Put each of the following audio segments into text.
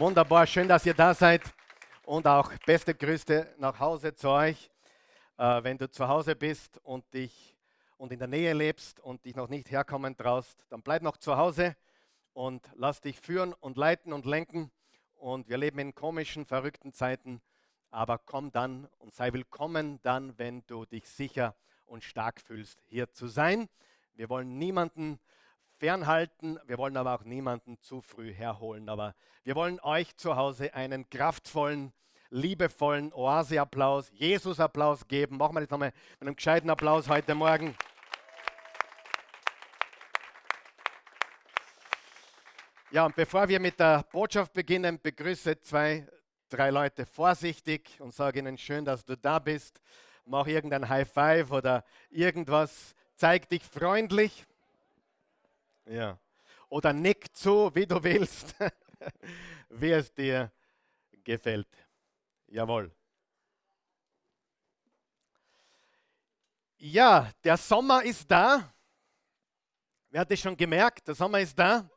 Wunderbar, schön, dass ihr da seid und auch beste Grüße nach Hause zu euch. Äh, wenn du zu Hause bist und dich und in der Nähe lebst und dich noch nicht herkommen traust, dann bleib noch zu Hause und lass dich führen und leiten und lenken. Und wir leben in komischen, verrückten Zeiten, aber komm dann und sei willkommen dann, wenn du dich sicher und stark fühlst, hier zu sein. Wir wollen niemanden fernhalten. Wir wollen aber auch niemanden zu früh herholen. Aber wir wollen euch zu Hause einen kraftvollen, liebevollen Oase-Applaus, Jesus-Applaus geben. Machen wir das nochmal mit einem gescheiten Applaus heute Morgen. Ja, und bevor wir mit der Botschaft beginnen, begrüße zwei, drei Leute vorsichtig und sage ihnen schön, dass du da bist. Mach irgendein High Five oder irgendwas. Zeig dich freundlich. Ja. Oder nick zu, wie du willst, wie es dir gefällt. Jawohl. Ja, der Sommer ist da. Wer hat es schon gemerkt? Der Sommer ist da.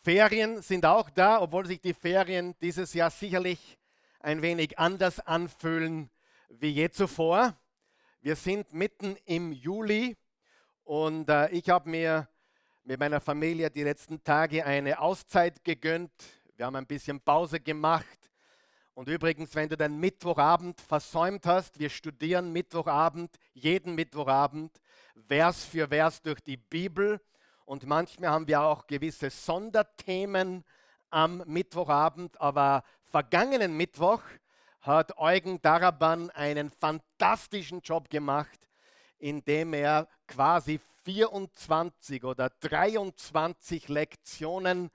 Ferien sind auch da, obwohl sich die Ferien dieses Jahr sicherlich ein wenig anders anfühlen wie je zuvor. Wir sind mitten im Juli und äh, ich habe mir mit meiner Familie die letzten Tage eine Auszeit gegönnt. Wir haben ein bisschen Pause gemacht. Und übrigens, wenn du den Mittwochabend versäumt hast, wir studieren Mittwochabend, jeden Mittwochabend, Vers für Vers durch die Bibel. Und manchmal haben wir auch gewisse Sonderthemen am Mittwochabend. Aber vergangenen Mittwoch hat Eugen Daraban einen fantastischen Job gemacht, indem er quasi 24 oder 23 Lektionen,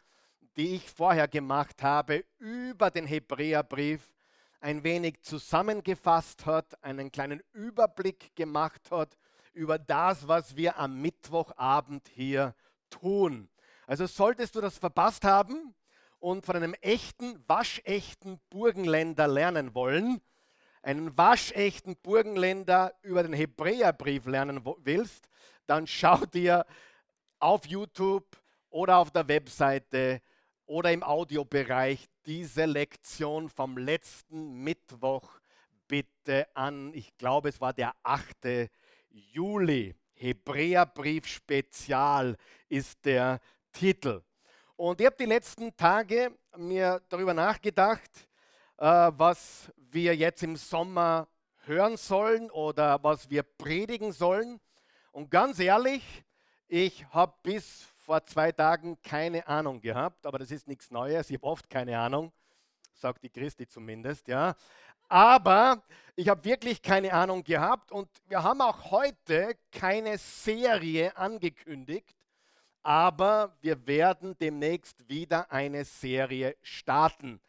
die ich vorher gemacht habe, über den Hebräerbrief ein wenig zusammengefasst hat, einen kleinen Überblick gemacht hat über das, was wir am Mittwochabend hier tun. Also solltest du das verpasst haben und von einem echten, waschechten Burgenländer lernen wollen, einen waschechten Burgenländer über den Hebräerbrief lernen willst, dann schau dir auf YouTube oder auf der Webseite oder im Audiobereich diese Lektion vom letzten Mittwoch bitte an. Ich glaube, es war der 8. Juli. Hebräerbrief Spezial ist der Titel. Und ich habe die letzten Tage mir darüber nachgedacht, was wir jetzt im Sommer hören sollen oder was wir predigen sollen. Und ganz ehrlich, ich habe bis vor zwei Tagen keine Ahnung gehabt, aber das ist nichts Neues. Ich habe oft keine Ahnung, sagt die Christi zumindest, ja. Aber ich habe wirklich keine Ahnung gehabt und wir haben auch heute keine Serie angekündigt, aber wir werden demnächst wieder eine Serie starten.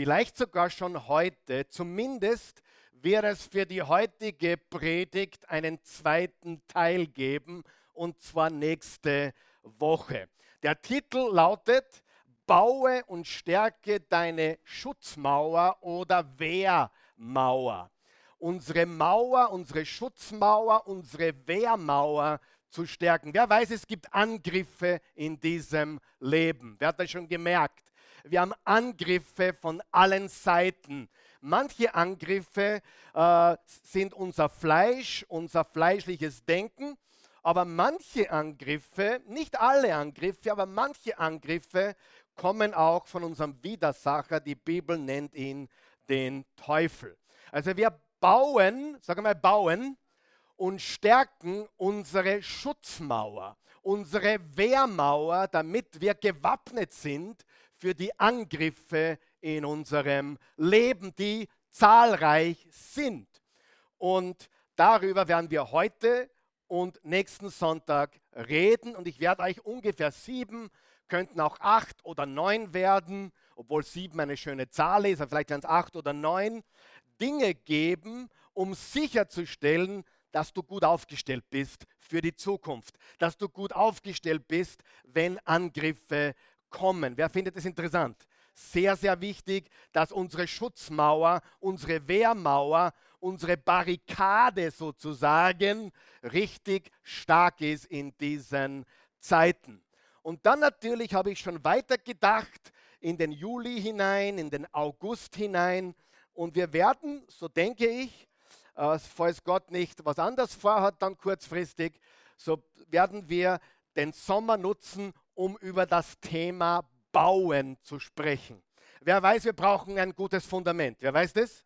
Vielleicht sogar schon heute, zumindest wird es für die heutige Predigt einen zweiten Teil geben, und zwar nächste Woche. Der Titel lautet, Baue und stärke deine Schutzmauer oder Wehrmauer. Unsere Mauer, unsere Schutzmauer, unsere Wehrmauer zu stärken. Wer weiß, es gibt Angriffe in diesem Leben. Wer hat das schon gemerkt? Wir haben Angriffe von allen Seiten. Manche Angriffe äh, sind unser Fleisch, unser fleischliches Denken, aber manche Angriffe, nicht alle Angriffe, aber manche Angriffe kommen auch von unserem Widersacher. Die Bibel nennt ihn den Teufel. Also wir bauen, sagen wir mal bauen und stärken unsere Schutzmauer, unsere Wehrmauer, damit wir gewappnet sind für die Angriffe in unserem Leben, die zahlreich sind. Und darüber werden wir heute und nächsten Sonntag reden. Und ich werde euch ungefähr sieben, könnten auch acht oder neun werden, obwohl sieben eine schöne Zahl ist, aber vielleicht werden es acht oder neun, Dinge geben, um sicherzustellen, dass du gut aufgestellt bist für die Zukunft, dass du gut aufgestellt bist, wenn Angriffe kommen. Wer findet es interessant? Sehr, sehr wichtig, dass unsere Schutzmauer, unsere Wehrmauer, unsere Barrikade sozusagen richtig stark ist in diesen Zeiten. Und dann natürlich habe ich schon weiter gedacht in den Juli hinein, in den August hinein. Und wir werden, so denke ich, äh, falls Gott nicht was anderes vorhat, dann kurzfristig, so werden wir den Sommer nutzen, um über das Thema Bauen zu sprechen. Wer weiß, wir brauchen ein gutes Fundament. Wer weiß das?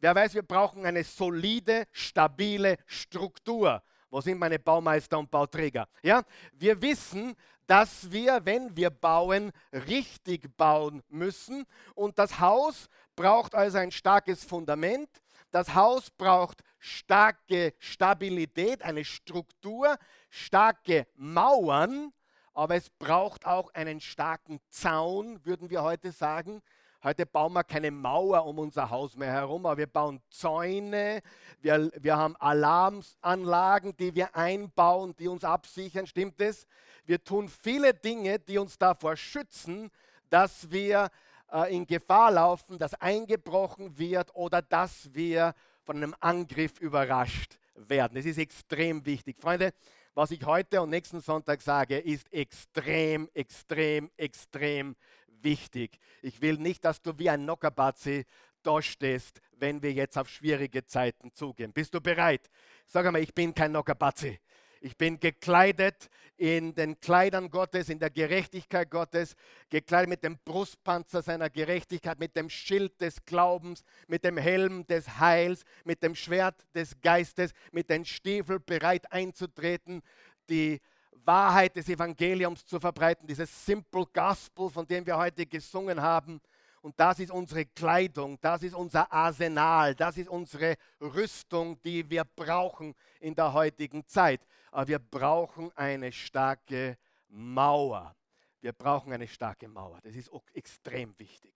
Wer weiß, wir brauchen eine solide, stabile Struktur. Wo sind meine Baumeister und Bauträger? Ja, wir wissen, dass wir, wenn wir bauen, richtig bauen müssen. Und das Haus braucht also ein starkes Fundament. Das Haus braucht starke Stabilität, eine Struktur, starke Mauern, aber es braucht auch einen starken Zaun, würden wir heute sagen. Heute bauen wir keine Mauer um unser Haus mehr herum, aber wir bauen Zäune, wir, wir haben Alarmanlagen, die wir einbauen, die uns absichern, stimmt es? Wir tun viele Dinge, die uns davor schützen, dass wir äh, in Gefahr laufen, dass eingebrochen wird oder dass wir von einem Angriff überrascht werden. Das ist extrem wichtig. Freunde, was ich heute und nächsten Sonntag sage, ist extrem, extrem, extrem wichtig. Ich will nicht, dass du wie ein Nockerbatzi da stehst, wenn wir jetzt auf schwierige Zeiten zugehen. Bist du bereit? Sag einmal, ich bin kein Nockerbatzi. Ich bin gekleidet in den Kleidern Gottes, in der Gerechtigkeit Gottes, gekleidet mit dem Brustpanzer seiner Gerechtigkeit, mit dem Schild des Glaubens, mit dem Helm des Heils, mit dem Schwert des Geistes, mit den Stiefeln bereit einzutreten, die Wahrheit des Evangeliums zu verbreiten, dieses Simple Gospel, von dem wir heute gesungen haben. Und das ist unsere Kleidung, das ist unser Arsenal, das ist unsere Rüstung, die wir brauchen in der heutigen Zeit. Aber wir brauchen eine starke Mauer. Wir brauchen eine starke Mauer. Das ist extrem wichtig,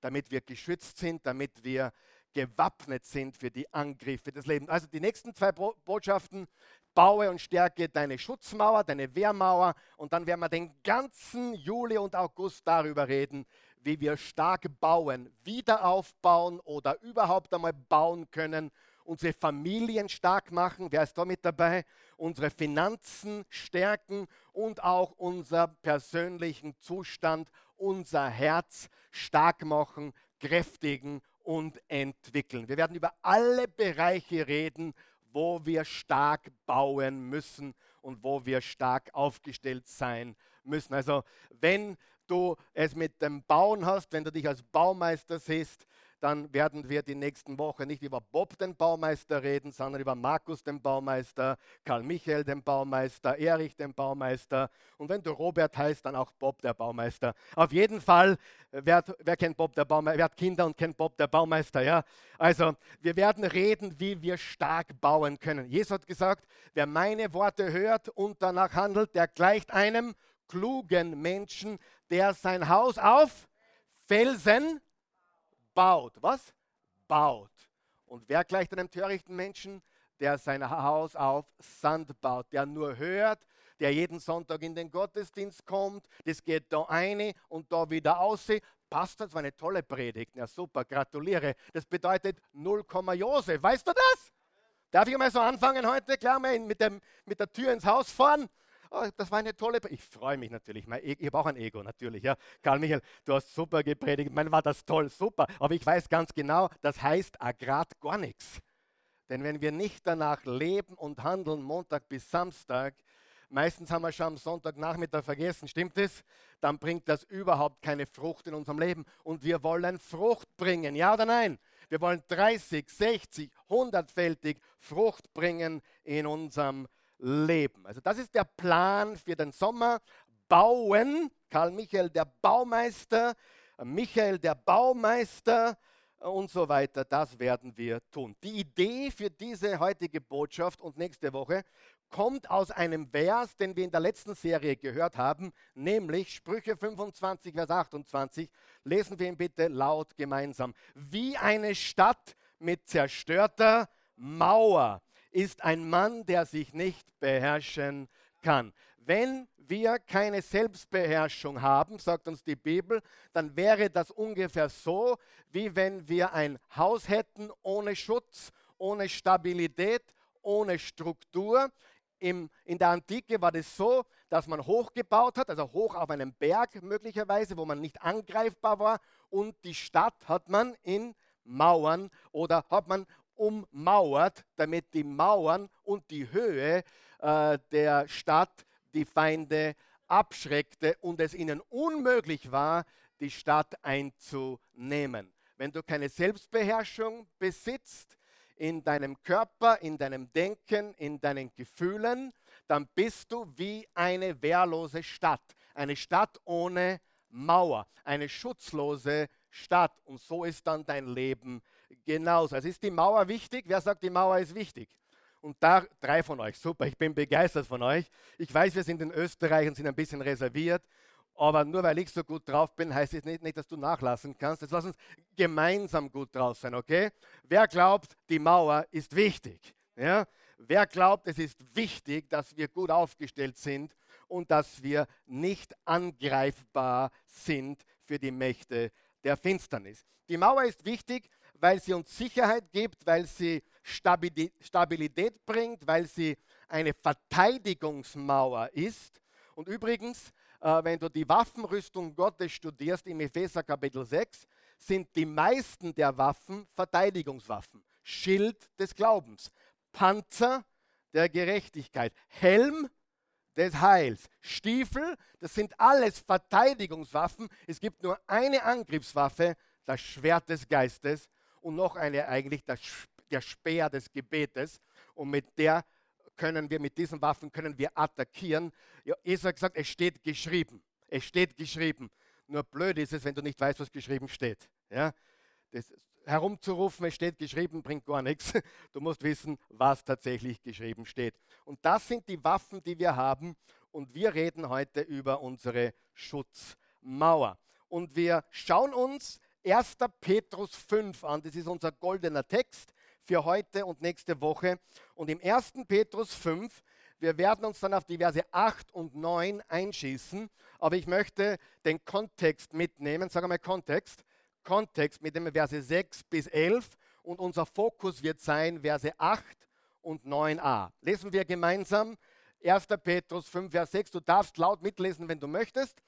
damit wir geschützt sind, damit wir gewappnet sind für die Angriffe des Lebens. Also die nächsten zwei Botschaften baue und stärke deine Schutzmauer, deine Wehrmauer und dann werden wir den ganzen Juli und August darüber reden, wie wir stark bauen, wieder aufbauen oder überhaupt einmal bauen können, unsere Familien stark machen, wer ist da mit dabei, unsere Finanzen stärken und auch unser persönlichen Zustand, unser Herz stark machen, kräftigen und entwickeln. Wir werden über alle Bereiche reden, wo wir stark bauen müssen und wo wir stark aufgestellt sein müssen. Also wenn du es mit dem Bauen hast, wenn du dich als Baumeister siehst, dann werden wir die nächsten Wochen nicht über Bob den Baumeister reden, sondern über Markus den Baumeister, Karl Michael den Baumeister, Erich den Baumeister und wenn du Robert heißt, dann auch Bob der Baumeister. Auf jeden Fall, wer, wer kennt Bob der Baumeister? Wer hat Kinder und kennt Bob der Baumeister? Ja? Also, wir werden reden, wie wir stark bauen können. Jesus hat gesagt, wer meine Worte hört und danach handelt, der gleicht einem klugen Menschen, der sein Haus auf Felsen baut. Was? Baut. Und wer gleicht einem törichten Menschen? Der sein Haus auf Sand baut, der nur hört, der jeden Sonntag in den Gottesdienst kommt, das geht da eine und da wieder aus. Passt, das war eine tolle Predigt. Ja, super, gratuliere. Das bedeutet 0, Josef. Weißt du das? Darf ich mal so anfangen heute? Klar, mit, dem, mit der Tür ins Haus fahren? Oh, das war eine tolle. Ich freue mich natürlich. E-, ich habe auch ein Ego, natürlich. Ja. Karl Michael, du hast super gepredigt. Mein war das toll, super. Aber ich weiß ganz genau, das heißt agrat gar nichts. Denn wenn wir nicht danach leben und handeln, Montag bis Samstag, meistens haben wir schon am Sonntagnachmittag vergessen, stimmt es? Dann bringt das überhaupt keine Frucht in unserem Leben. Und wir wollen Frucht bringen, ja oder nein? Wir wollen 30, 60, 100-fältig Frucht bringen in unserem Leben leben. Also das ist der Plan für den Sommer. Bauen, Karl Michael der Baumeister, Michael der Baumeister und so weiter, das werden wir tun. Die Idee für diese heutige Botschaft und nächste Woche kommt aus einem Vers, den wir in der letzten Serie gehört haben, nämlich Sprüche 25, Vers 28. Lesen wir ihn bitte laut gemeinsam. Wie eine Stadt mit zerstörter Mauer ist ein Mann, der sich nicht beherrschen kann. Wenn wir keine Selbstbeherrschung haben, sagt uns die Bibel, dann wäre das ungefähr so, wie wenn wir ein Haus hätten ohne Schutz, ohne Stabilität, ohne Struktur. im, in der Antike war das so, dass man hochgebaut hat, also hoch auf einem Berg möglicherweise, wo man nicht angreifbar war. Und die Stadt hat man in Mauern oder hat man ummauert, damit die Mauern und die Höhe äh, der Stadt die Feinde abschreckte und es ihnen unmöglich war, die Stadt einzunehmen. Wenn du keine Selbstbeherrschung besitzt in deinem Körper, in deinem Denken, in deinen Gefühlen, dann bist du wie eine wehrlose Stadt. Eine Stadt ohne Mauer, eine schutzlose Stadt. Und so ist dann dein Leben genauso. Also ist die Mauer wichtig? Wer sagt, die Mauer ist wichtig? Und da drei von euch, super, ich bin begeistert von euch. Ich weiß, wir sind in Österreich und sind ein bisschen reserviert, aber nur weil ich so gut drauf bin, heißt es nicht, nicht dass du nachlassen kannst. Jetzt lass uns gemeinsam gut drauf sein, okay? Wer glaubt, die Mauer ist wichtig? Ja? Wer glaubt, es ist wichtig, dass wir gut aufgestellt sind und dass wir nicht angreifbar sind für die Mächte der Finsternis? Die Mauer ist wichtig, weil sie uns Sicherheit gibt, weil sie Stabilität bringt, weil sie eine Verteidigungsmauer ist. Und übrigens, äh, wenn du die Waffenrüstung Gottes studierst im Epheser Kapitel 6, sind die meisten der Waffen Verteidigungswaffen. Schild des Glaubens, Panzer der Gerechtigkeit, Helm des Heils, Stiefel, das sind alles Verteidigungswaffen. Es gibt nur eine Angriffswaffe, das Schwert des Geistes und noch eine eigentlich, das, der Speer des Gebetes. Und mit der können wir, mit diesen Waffen können wir attackieren. Ja, Jesus hat gesagt, es steht geschrieben. Es steht geschrieben. Nur blöd ist es, wenn du nicht weißt, was geschrieben steht. Ja? Das, herumzurufen, es steht geschrieben, bringt gar nichts. Du musst wissen, was tatsächlich geschrieben steht. Und das sind die Waffen, die wir haben. Und wir reden heute über unsere Schutzmauer. Und wir schauen uns 1. Petrus 5 an. Das ist unser goldener Text für heute und nächste Woche. Und im 1. Petrus 5, wir werden uns dann auf die Verse 8 und 9 einschießen, aber ich möchte den Kontext mitnehmen. Sag einmal Kontext. Kontext mit dem Verse 6 bis 11 und unser Fokus wird sein Verse 8 und 9a. Lesen wir gemeinsam 1. Petrus 5, Vers 6. Du darfst laut mitlesen, wenn du möchtest.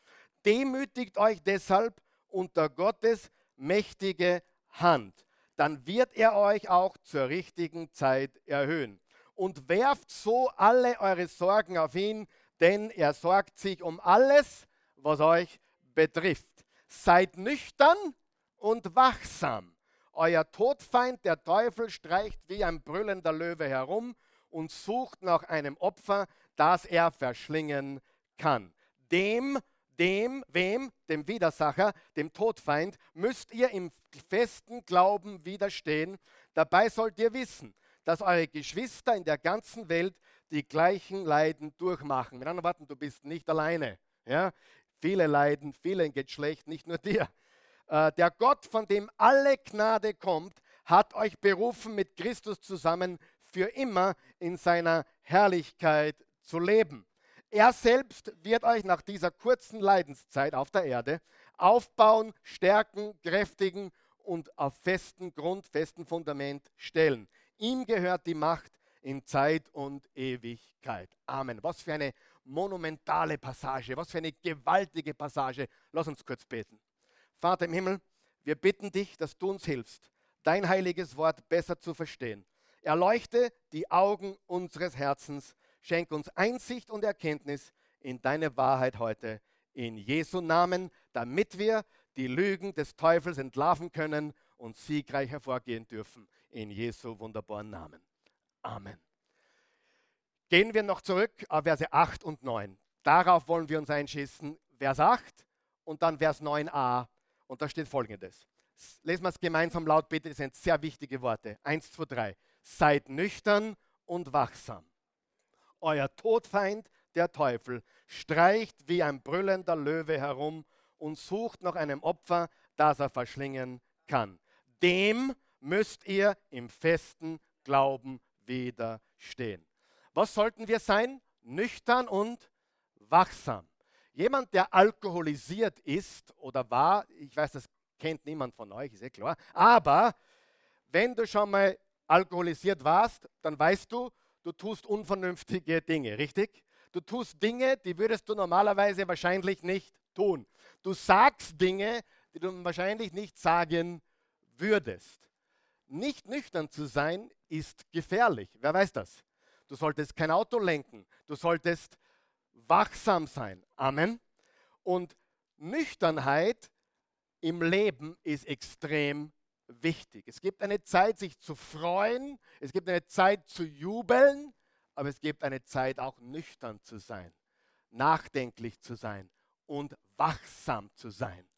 Demütigt euch deshalb unter Gottes mächtige Hand. Dann wird er euch auch zur richtigen Zeit erhöhen. Und werft so alle eure Sorgen auf ihn, denn er sorgt sich um alles, was euch betrifft. Seid nüchtern und wachsam. Euer Todfeind, der Teufel, streicht wie ein brüllender Löwe herum und sucht nach einem Opfer, das er verschlingen kann. Dem dem, wem, dem Widersacher, dem Todfeind, müsst ihr im festen Glauben widerstehen. Dabei sollt ihr wissen, dass eure Geschwister in der ganzen Welt die gleichen Leiden durchmachen. Mit anderen Worten, du bist nicht alleine. Ja? Viele leiden, vielen geht schlecht, nicht nur dir. Äh, der Gott, von dem alle Gnade kommt, hat euch berufen, mit Christus zusammen für immer in seiner Herrlichkeit zu leben. Er selbst wird euch nach dieser kurzen Leidenszeit auf der Erde aufbauen, stärken, kräftigen und auf festen Grund, festen Fundament stellen. Ihm gehört die Macht in Zeit und Ewigkeit. Amen. Was für eine monumentale Passage, was für eine gewaltige Passage. Lass uns kurz beten. Vater im Himmel, wir bitten dich, dass du uns hilfst, dein heiliges Wort besser zu verstehen. Erleuchte die Augen unseres Herzens Schenk uns Einsicht und Erkenntnis in deine Wahrheit heute. In Jesu Namen, damit wir die Lügen des Teufels entlarven können und siegreich hervorgehen dürfen. In Jesu wunderbaren Namen. Amen. Gehen wir noch zurück auf Verse 8 und 9. Darauf wollen wir uns einschießen. Vers 8 und dann Vers 9a. Und da steht folgendes. Lesen wir es gemeinsam laut, bitte. Das sind sehr wichtige Worte. 1, 2, 3. Seid nüchtern und wachsam. Euer Todfeind, der Teufel, streicht wie ein brüllender Löwe herum und sucht nach einem Opfer, das er verschlingen kann. Dem müsst ihr im festen Glauben widerstehen. Was sollten wir sein? Nüchtern und wachsam. Jemand, der alkoholisiert ist oder war, ich weiß, das kennt niemand von euch, ist eh klar, aber wenn du schon mal alkoholisiert warst, dann weißt du, du tust unvernünftige Dinge, richtig? Du tust Dinge, die würdest du normalerweise wahrscheinlich nicht tun. Du sagst Dinge, die du wahrscheinlich nicht sagen würdest. Nicht nüchtern zu sein ist gefährlich. Wer weiß das? Du solltest kein Auto lenken. Du solltest wachsam sein. Amen. Und Nüchternheit im Leben ist extrem wichtig. Es gibt eine Zeit, sich zu freuen. Es gibt eine Zeit zu jubeln. Aber es gibt eine Zeit, auch nüchtern zu sein, nachdenklich zu sein und wachsam zu sein.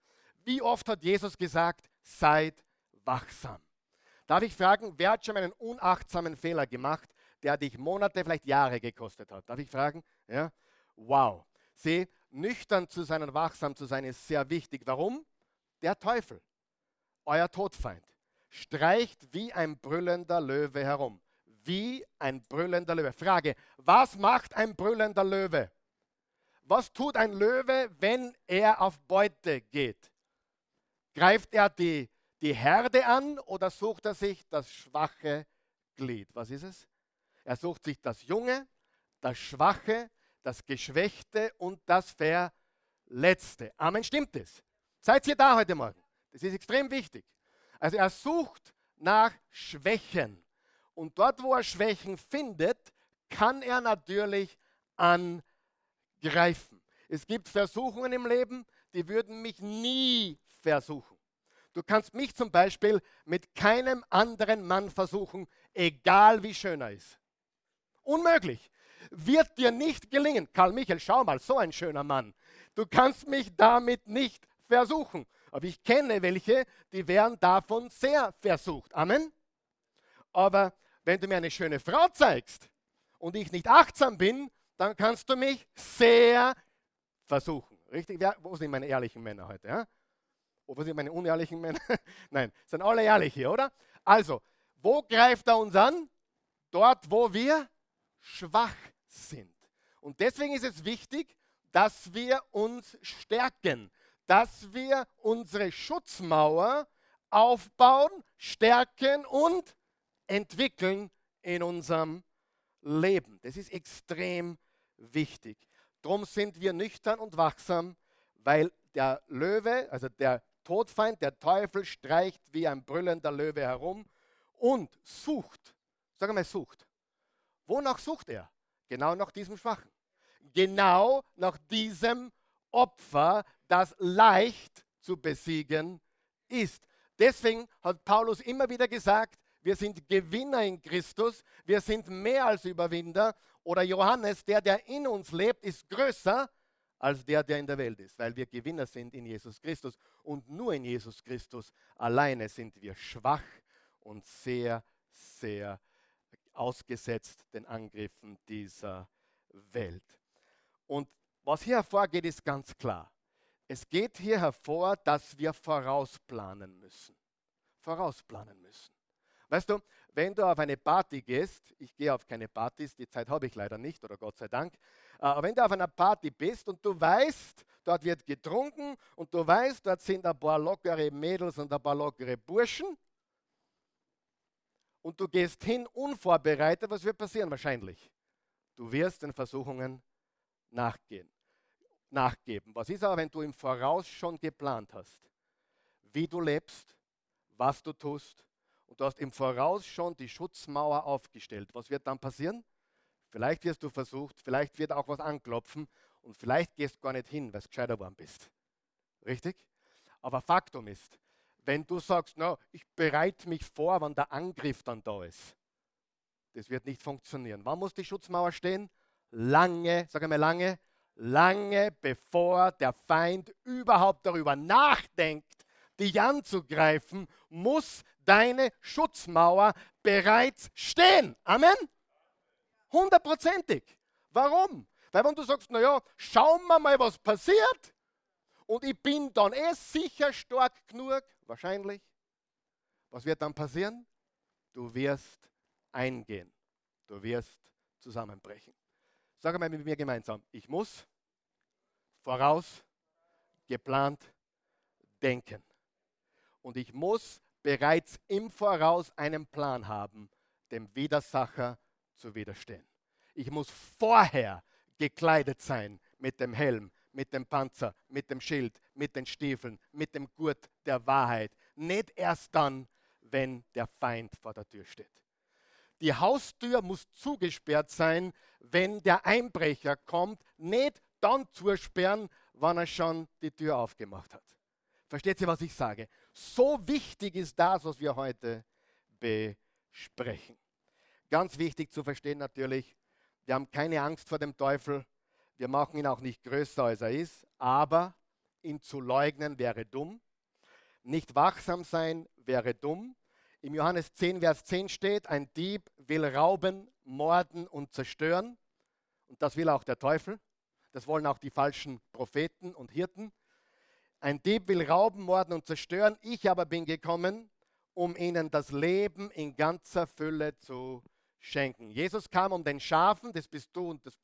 Wie oft hat Jesus gesagt, seid wachsam? Darf ich fragen, wer hat schon einen unachtsamen Fehler gemacht, der dich Monate, vielleicht Jahre gekostet hat? Darf ich fragen? Ja? Wow. Sieh, nüchtern zu sein und wachsam zu sein ist sehr wichtig. Warum? Der Teufel, euer Todfeind, streicht wie ein brüllender Löwe herum wie ein brüllender Löwe. Frage, was macht ein brüllender Löwe? Was tut ein Löwe, wenn er auf Beute geht? Greift er die, die Herde an oder sucht er sich das schwache Glied? Was ist es? Er sucht sich das Junge, das Schwache, das Geschwächte und das Verletzte. Amen, stimmt es? Seid ihr da heute Morgen? Das ist extrem wichtig. Also er sucht nach Schwächen. Und dort, wo er Schwächen findet, kann er natürlich angreifen. Es gibt Versuchungen im Leben, die würden mich nie versuchen. Du kannst mich zum Beispiel mit keinem anderen Mann versuchen, egal wie schön er ist. Unmöglich. Wird dir nicht gelingen. Karl Michael, schau mal, so ein schöner Mann. Du kannst mich damit nicht versuchen. Aber ich kenne welche, die werden davon sehr versucht. Amen. Aber wenn du mir eine schöne Frau zeigst und ich nicht achtsam bin, dann kannst du mich sehr versuchen. Richtig? wo sind meine ehrlichen Männer heute? Ja? Wo sind meine unehrlichen Männer? Nein, sind alle ehrlich hier, oder? Also, wo greift er uns an? Dort, wo wir schwach sind. Und deswegen ist es wichtig, dass wir uns stärken, dass wir unsere Schutzmauer aufbauen, stärken und entwickeln in unserem Leben. Das ist extrem wichtig. Darum sind wir nüchtern und wachsam, weil der Löwe, also der Todfeind, der Teufel, streicht wie ein brüllender Löwe herum und sucht. Sag mal, sucht. Wonach sucht er? Genau nach diesem Schwachen. Genau nach diesem Opfer, das leicht zu besiegen ist. Deswegen hat Paulus immer wieder gesagt, wir sind Gewinner in Christus, wir sind mehr als Überwinder. Oder Johannes, der, der in uns lebt, ist größer als der, der in der Welt ist, weil wir Gewinner sind in Jesus Christus. Und nur in Jesus Christus alleine sind wir schwach und sehr, sehr ausgesetzt den Angriffen dieser Welt. Und was hier hervorgeht, ist ganz klar. Es geht hier hervor, dass wir vorausplanen müssen. Vorausplanen müssen. Weißt du, wenn du auf eine Party gehst, ich gehe auf keine Partys, die Zeit habe ich leider nicht, oder Gott sei Dank, äh, aber wenn du auf einer Party bist und du weißt, dort wird getrunken und du weißt, dort sind ein paar lockere Mädels und ein paar lockere Burschen, und du gehst hin unvorbereitet, was wird passieren wahrscheinlich? Du wirst den Versuchungen nachgehen, nachgeben. Was ist aber, wenn du im Voraus schon geplant hast, wie du lebst, was du tust, und du hast im Voraus schon die Schutzmauer aufgestellt. Was wird dann passieren? Vielleicht wirst du versucht, vielleicht wird auch was anklopfen und vielleicht gehst du gar nicht hin, weil du gescheiter geworden bist. Richtig? Aber Faktum ist, wenn du sagst, no, ich bereite mich vor, wann der Angriff dann da ist, das wird nicht funktionieren. Wann muss die Schutzmauer stehen? Lange, sage mal lange, lange bevor der Feind überhaupt darüber nachdenkt, dich anzugreifen, muss deine Schutzmauer bereits stehen. Amen? Hundertprozentig. Warum? Weil wenn du sagst, naja, schauen wir mal, was passiert, und ich bin dann eh sicher stark genug, wahrscheinlich, was wird dann passieren? Du wirst eingehen. Du wirst zusammenbrechen. Sag mal mit mir gemeinsam, ich muss voraus geplant denken. Und ich muss bereits im Voraus einen Plan haben, dem Widersacher zu widerstehen. Ich muss vorher gekleidet sein mit dem Helm, mit dem Panzer, mit dem Schild, mit den Stiefeln, mit dem Gurt der Wahrheit. Nicht erst dann, wenn der Feind vor der Tür steht. Die Haustür muss zugesperrt sein, wenn der Einbrecher kommt, nicht dann zusperren, wann er schon die Tür aufgemacht hat. Versteht ihr, was ich sage? So wichtig ist das, was wir heute besprechen. Ganz wichtig zu verstehen natürlich, wir haben keine Angst vor dem Teufel, wir machen ihn auch nicht größer, als er ist, aber ihn zu leugnen wäre dumm. Nicht wachsam sein wäre dumm. Im Johannes 10, Vers 10 steht, ein Dieb will rauben, morden und zerstören. Und das will auch der Teufel. Das wollen auch die falschen Propheten und Hirten. Ein Dieb will rauben, morden und zerstören. Ich aber bin gekommen, um ihnen das Leben in ganzer Fülle zu schenken. Jesus kam, um den Schafen, das bist du und das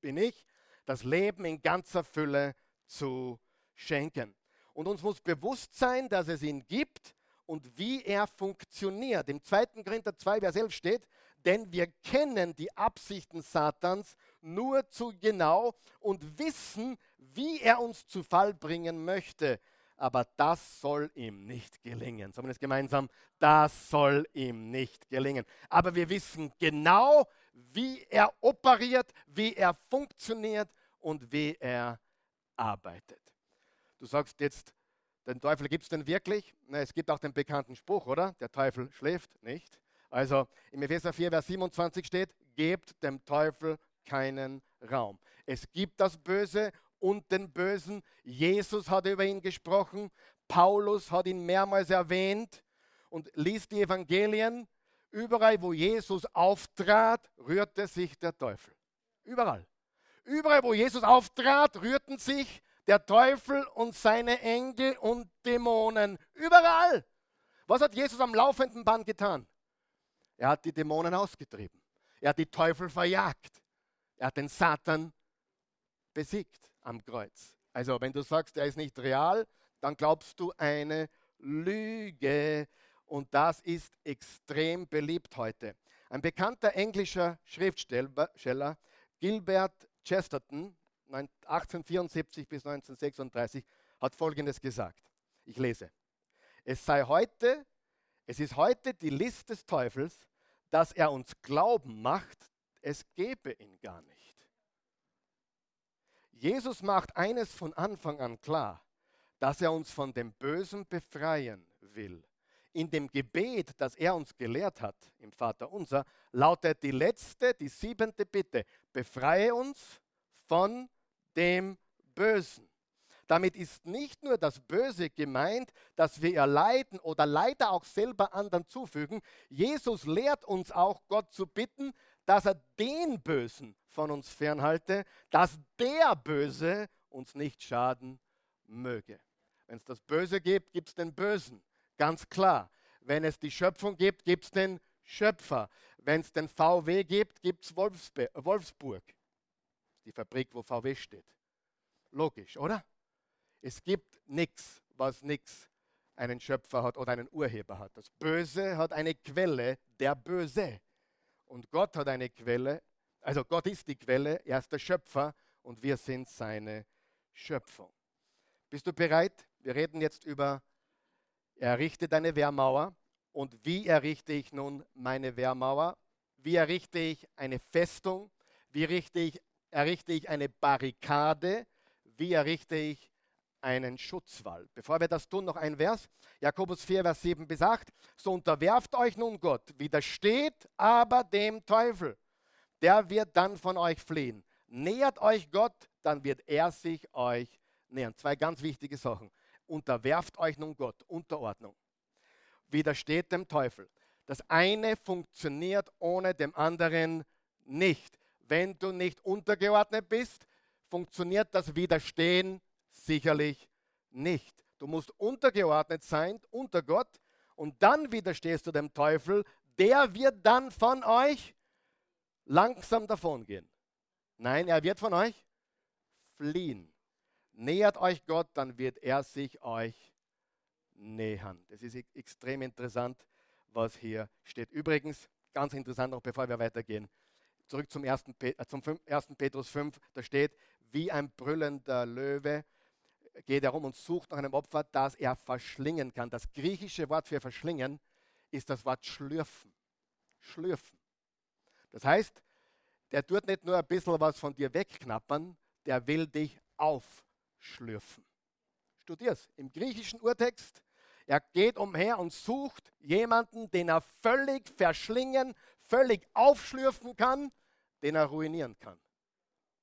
bin ich, das Leben in ganzer Fülle zu schenken. Und uns muss bewusst sein, dass es ihn gibt und wie er funktioniert. Im 2. Korinther 2, Vers 11 steht, denn wir kennen die Absichten Satans nur zu genau und wissen, wie er uns zu Fall bringen möchte. Aber das soll ihm nicht gelingen. Sagen wir es gemeinsam, das soll ihm nicht gelingen. Aber wir wissen genau, wie er operiert, wie er funktioniert und wie er arbeitet. Du sagst jetzt, den Teufel gibt es denn wirklich? Na, es gibt auch den bekannten Spruch, oder? Der Teufel schläft nicht. Also im Epheser 4, Vers 27 steht, gebt dem Teufel keinen Raum. Es gibt das Böse und den Bösen. Jesus hat über ihn gesprochen. Paulus hat ihn mehrmals erwähnt und liest die Evangelien. Überall, wo Jesus auftrat, rührte sich der Teufel. Überall. Überall, wo Jesus auftrat, rührten sich der Teufel und seine Engel und Dämonen. Überall. Was hat Jesus am laufenden Band getan? Er hat die Dämonen ausgetrieben. Er hat die Teufel verjagt. Er hat den Satan besiegt am Kreuz. Also wenn du sagst, er ist nicht real, dann glaubst du eine Lüge. Und das ist extrem beliebt heute. Ein bekannter englischer Schriftsteller, Gilbert Chesterton, 1874 bis 1936, hat Folgendes gesagt. Ich lese. Es sei heute, es ist heute die List des Teufels, dass er uns glauben macht, es gebe ihn gar nicht. Jesus macht eines von Anfang an klar, dass er uns von dem Bösen befreien will. In dem Gebet, das er uns gelehrt hat, im Vater unser, lautet die letzte, die siebente Bitte, befreie uns von dem Bösen. Damit ist nicht nur das Böse gemeint, dass wir erleiden oder leider auch selber anderen zufügen. Jesus lehrt uns auch, Gott zu bitten, dass er den Bösen von uns fernhalte, dass der Böse uns nicht schaden möge. Wenn es das Böse gibt, gibt es den Bösen. Ganz klar. Wenn es die Schöpfung gibt, gibt es den Schöpfer. Wenn es den VW gibt, gibt es Wolfsburg. Die Fabrik, wo VW steht. Logisch, oder? Es gibt nichts, was nichts einen Schöpfer hat oder einen Urheber hat. Das Böse hat eine Quelle, der Böse. Und Gott hat eine Quelle, also Gott ist die Quelle, er ist der Schöpfer und wir sind seine Schöpfung. Bist du bereit? Wir reden jetzt über, errichte deine Wehrmauer. Und wie errichte ich nun meine Wehrmauer? Wie errichte ich eine Festung? Wie errichte ich, errichte ich eine Barrikade? Wie errichte ich einen Schutzwall. Bevor wir das tun, noch ein Vers. Jakobus 4, Vers 7 bis 8. So unterwerft euch nun Gott, widersteht aber dem Teufel. Der wird dann von euch fliehen. Nähert euch Gott, dann wird er sich euch nähern. Zwei ganz wichtige Sachen. Unterwerft euch nun Gott, Unterordnung. Widersteht dem Teufel. Das eine funktioniert ohne dem anderen nicht. Wenn du nicht untergeordnet bist, funktioniert das Widerstehen Sicherlich nicht. Du musst untergeordnet sein unter Gott und dann widerstehst du dem Teufel. Der wird dann von euch langsam davongehen. Nein, er wird von euch fliehen. Nähert euch Gott, dann wird er sich euch nähern. Das ist extrem interessant, was hier steht. Übrigens, ganz interessant noch, bevor wir weitergehen. Zurück zum 1. Pet äh, zum 1. Petrus 5, da steht, wie ein brüllender Löwe geht er rum und sucht nach einem Opfer, das er verschlingen kann. Das griechische Wort für verschlingen ist das Wort schlürfen. Schlürfen. Das heißt, der tut nicht nur ein bisschen was von dir wegknappern, der will dich aufschlürfen. Studier's. Im griechischen Urtext, er geht umher und sucht jemanden, den er völlig verschlingen, völlig aufschlürfen kann, den er ruinieren kann.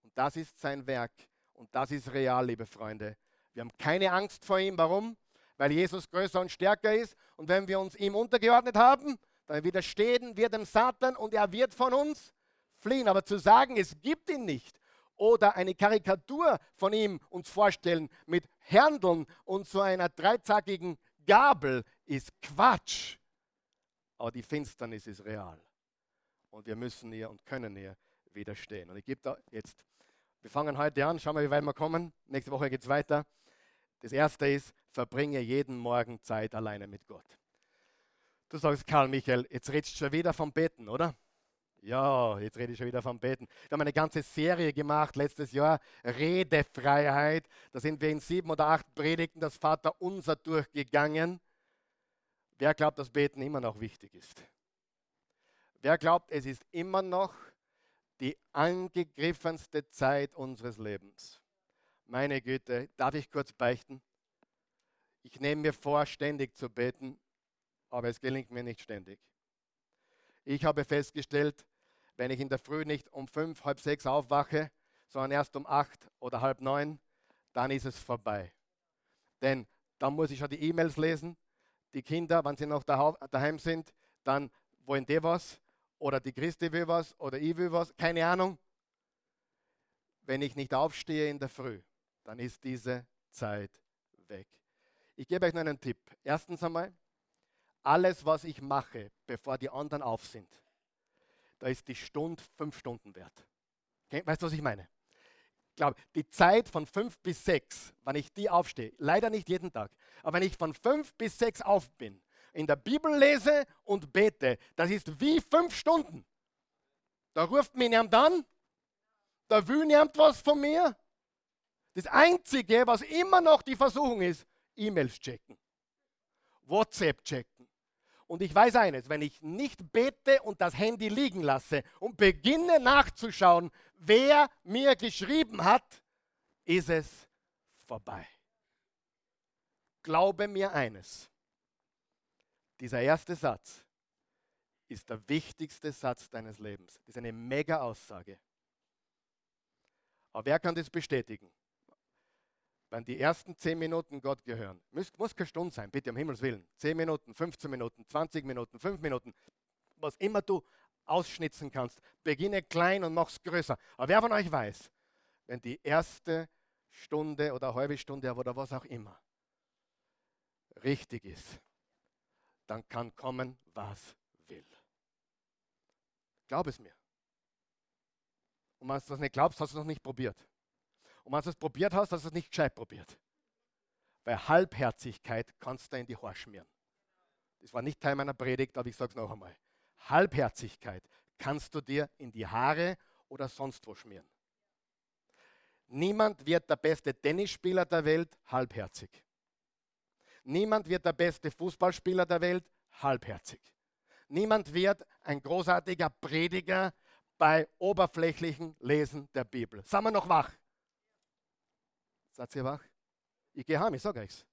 Und das ist sein Werk. Und das ist real, liebe Freunde. Wir haben keine Angst vor ihm. Warum? Weil Jesus größer und stärker ist. Und wenn wir uns ihm untergeordnet haben, dann widerstehen wir dem Satan und er wird von uns fliehen. Aber zu sagen, es gibt ihn nicht oder eine Karikatur von ihm uns vorstellen mit Händeln und so einer dreizackigen Gabel ist Quatsch. Aber die Finsternis ist real. Und wir müssen ihr und können ihr widerstehen. Und ich gebe da jetzt, wir fangen heute an, schauen wir, wie weit wir kommen. Nächste Woche geht es weiter. Das erste ist, verbringe jeden Morgen Zeit alleine mit Gott. Du sagst, Karl Michael, jetzt redest du schon wieder vom Beten, oder? Ja, jetzt rede ich schon wieder vom Beten. Wir haben eine ganze Serie gemacht letztes Jahr, Redefreiheit. Da sind wir in sieben oder acht Predigten das Vater unser durchgegangen. Wer glaubt, dass Beten immer noch wichtig ist? Wer glaubt, es ist immer noch die angegriffenste Zeit unseres Lebens? Meine Güte, darf ich kurz beichten? Ich nehme mir vor, ständig zu beten, aber es gelingt mir nicht ständig. Ich habe festgestellt, wenn ich in der Früh nicht um fünf, halb sechs aufwache, sondern erst um acht oder halb neun, dann ist es vorbei. Denn dann muss ich schon die E-Mails lesen. Die Kinder, wenn sie noch daheim sind, dann wollen die was oder die Christi will was oder ich will was, keine Ahnung. Wenn ich nicht aufstehe in der Früh, dann ist diese Zeit weg. Ich gebe euch nur einen Tipp. Erstens einmal, alles, was ich mache, bevor die anderen auf sind, da ist die Stunde fünf Stunden wert. Weißt du, was ich meine? Ich glaube, die Zeit von fünf bis sechs, wenn ich die aufstehe, leider nicht jeden Tag, aber wenn ich von fünf bis sechs auf bin, in der Bibel lese und bete, das ist wie fünf Stunden. Da ruft mir jemand an, da will jemand was von mir, das Einzige, was immer noch die Versuchung ist, E-Mails checken, WhatsApp checken. Und ich weiß eines, wenn ich nicht bete und das Handy liegen lasse und beginne nachzuschauen, wer mir geschrieben hat, ist es vorbei. Glaube mir eines, dieser erste Satz ist der wichtigste Satz deines Lebens. Das ist eine mega Aussage. Aber wer kann das bestätigen? wenn die ersten 10 Minuten Gott gehören, muss, muss keine Stunde sein, bitte um Himmels Willen, 10 Minuten, 15 Minuten, 20 Minuten, 5 Minuten, was immer du ausschnitzen kannst, beginne klein und mach es größer. Aber wer von euch weiß, wenn die erste Stunde oder halbe Stunde oder was auch immer richtig ist, dann kann kommen, was will. Glaub es mir. Und wenn du das nicht glaubst, hast du es noch nicht probiert. Und wenn du es probiert hast, hast du es nicht gescheit probiert. Weil Halbherzigkeit kannst du in die Haare schmieren. Das war nicht Teil meiner Predigt, aber ich sage es noch einmal. Halbherzigkeit kannst du dir in die Haare oder sonst wo schmieren. Niemand wird der beste Tennisspieler der Welt halbherzig. Niemand wird der beste Fußballspieler der Welt halbherzig. Niemand wird ein großartiger Prediger bei oberflächlichen Lesen der Bibel. Sagen wir noch wach? Seid ihr wach? Ich gehe heim, ich sage euch's.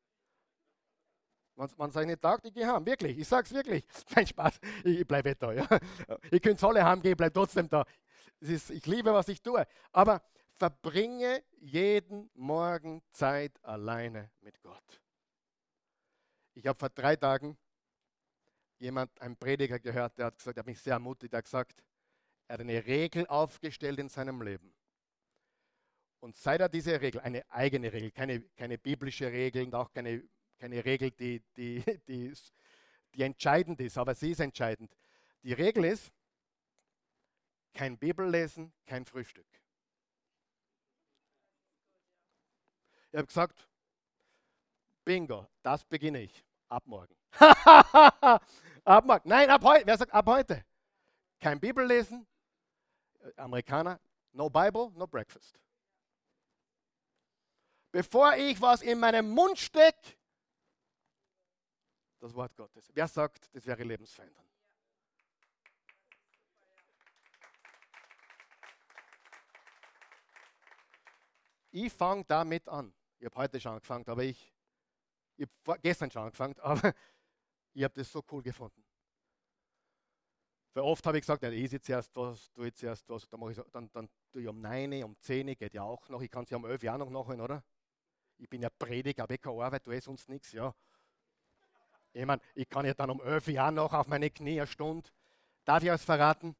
Es euch nicht taugt, ich gehe heim, wirklich, ich sage es wirklich. Kein Spaß, ich bleibe da. Ja. Ihr könnt alle heimgehen, bleibt trotzdem da. Ist, ich liebe, was ich tue. Aber verbringe jeden Morgen Zeit alleine mit Gott. Ich habe vor drei Tagen jemand, einen Prediger gehört, der hat gesagt, der hat mich sehr ermutigt, der hat gesagt, er hat eine Regel aufgestellt in seinem Leben. Und seit er diese Regel, eine eigene Regel, keine, keine biblische Regel und auch keine, keine Regel, die, die, die, die entscheidend ist, aber sie ist entscheidend. Die Regel ist, kein Bibellesen, kein Frühstück. Ich habe gesagt, Bingo, das beginne ich. Ab morgen. ab morgen. Nein, ab heute. Wer sagt ab heute? Kein Bibellesen, Äh, Amerikaner, no Bible, no breakfast. Bevor ich was in meinem Mund stecke, das Wort Gottes. Wer sagt, das wäre lebensverändernd? Ich fange damit an. Ich habe heute schon angefangen, aber ich, ich habe gestern schon angefangen, aber ich habe das so cool gefunden. Weil oft habe ich gesagt, ich jetzt zuerst was, du jetzt zuerst was, dann, ich so, dann, dann tue ich um 9, um 10, geht ja auch noch, ich kann es ja um 11 Uhr noch nachholen, oder? Ich bin ja Prediger, habe keine Arbeit, tue sonst nichts, ja. Ich meine, ich kann ja dann um 11 Uhr noch auf meine Knie eine Stunde. Darf ich euch verraten?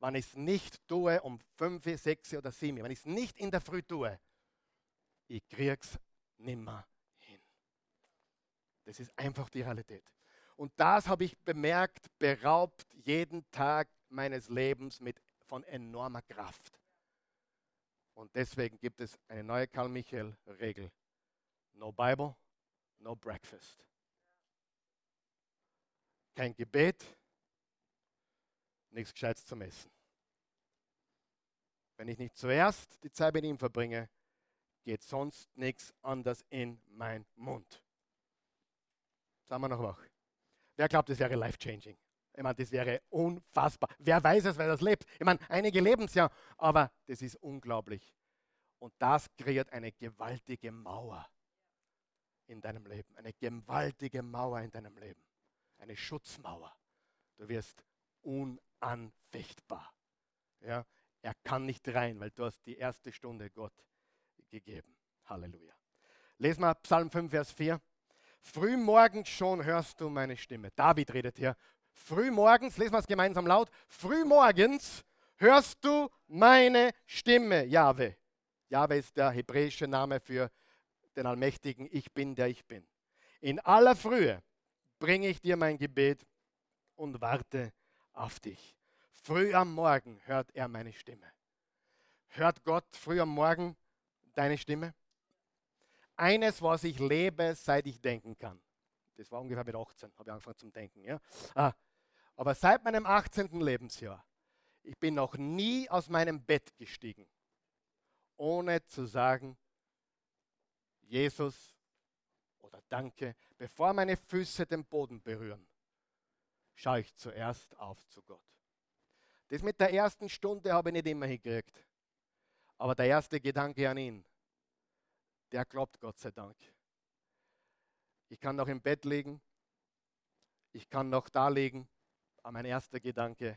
Wenn ich es nicht tue um 5, 6 oder 7, wenn ich es nicht in der Früh tue, ich krieg's nimmer hin. Das ist einfach die Realität. Und das habe ich bemerkt, beraubt jeden Tag meines Lebens mit, von enormer Kraft. Und deswegen gibt es eine neue Karl Michael Regel. No Bible, no breakfast. Kein Gebet, nichts Gescheites zum Essen. Wenn ich nicht zuerst die Zeit mit ihm verbringe, geht sonst nichts anders in meinen Mund. Sagen wir noch wach. Wer glaubt, das wäre life-changing? Ich meine, das wäre unfassbar. Wer weiß es, wer das lebt? Ich meine, einige leben es ja, aber das ist unglaublich. Und das kreiert eine gewaltige Mauer in deinem Leben. Eine gewaltige Mauer in deinem Leben. Eine Schutzmauer. Du wirst unanfechtbar. Ja? Er kann nicht rein, weil du hast die erste Stunde Gott gegeben. Halleluja. Lesen wir Psalm 5, Vers 4. Frühmorgens schon hörst du meine Stimme. David redet hier. Frühmorgens, lesen wir es gemeinsam laut. Frühmorgens hörst du meine Stimme, Jahwe. Jahwe ist der hebräische Name für den Allmächtigen. Ich bin, der ich bin. In aller Frühe bringe ich dir mein Gebet und warte auf dich. Früh am Morgen hört er meine Stimme. Hört Gott früh am Morgen deine Stimme? Eines, was ich lebe, seit ich denken kann. Das war ungefähr mit 18, habe ich angefangen zum Denken. Ja? Ah, aber seit meinem 18. Lebensjahr, ich bin noch nie aus meinem Bett gestiegen, ohne zu sagen, Jesus oder Danke, bevor meine Füße den Boden berühren, schaue ich zuerst auf zu Gott. Das mit der ersten Stunde habe ich nicht immer hingekriegt. Aber der erste Gedanke an ihn, der klappt Gott sei Dank. Ich kann noch im Bett liegen, ich kann noch da liegen, aber mein erster Gedanke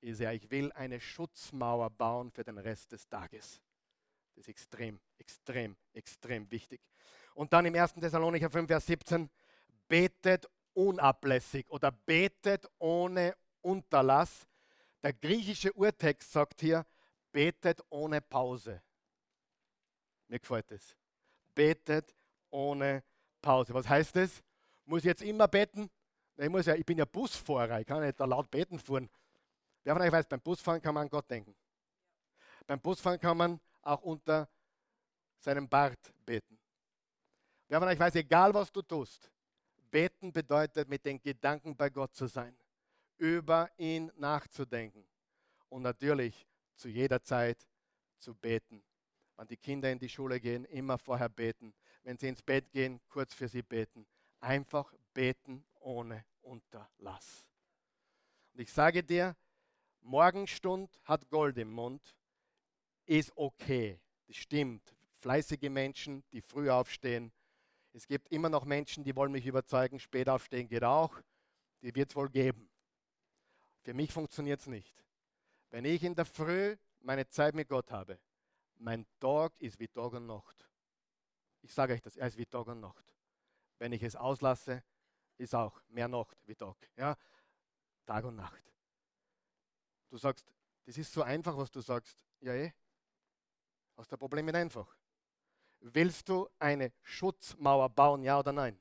ist ja, ich will eine Schutzmauer bauen für den Rest des Tages. Das ist extrem, extrem, extrem wichtig. Und dann im 1. Thessalonicher 5, Vers 17, betet unablässig oder betet ohne Unterlass. Der griechische Urtext sagt hier, betet ohne Pause. Mir gefällt es. Betet ohne Pause. Was heißt das? Muss ich jetzt immer beten? Ich, muss ja, ich bin ja Busfahrer, ich kann nicht da laut beten fahren. Wer von euch weiß, beim Busfahren kann man an Gott denken. Beim Busfahren kann man auch unter seinem Bart beten. Wer von euch weiß, egal was du tust, beten bedeutet, mit den Gedanken bei Gott zu sein, über ihn nachzudenken. Und natürlich zu jeder Zeit zu beten. Wenn die Kinder in die Schule gehen, immer vorher beten. Wenn sie ins Bett gehen, kurz für sie beten. Einfach beten ohne Unterlass. Und ich sage dir, Morgenstund hat Gold im Mund, ist okay. Das stimmt. Fleißige Menschen, die früh aufstehen. Es gibt immer noch Menschen, die wollen mich überzeugen, spät aufstehen geht auch. Die wird es wohl geben. Für mich funktioniert es nicht. Wenn ich in der Früh meine Zeit mit Gott habe, mein Tag ist wie Tag und Nacht. Ich sage euch das, er ist wie Tag und Nacht. Wenn ich es auslasse, ist auch mehr Nacht wie Tag. Ja? Tag und Nacht. Du sagst, das ist so einfach, was du sagst. Ja, eh. Hast du ein Problem mit einfach? Willst du eine Schutzmauer bauen, ja oder nein?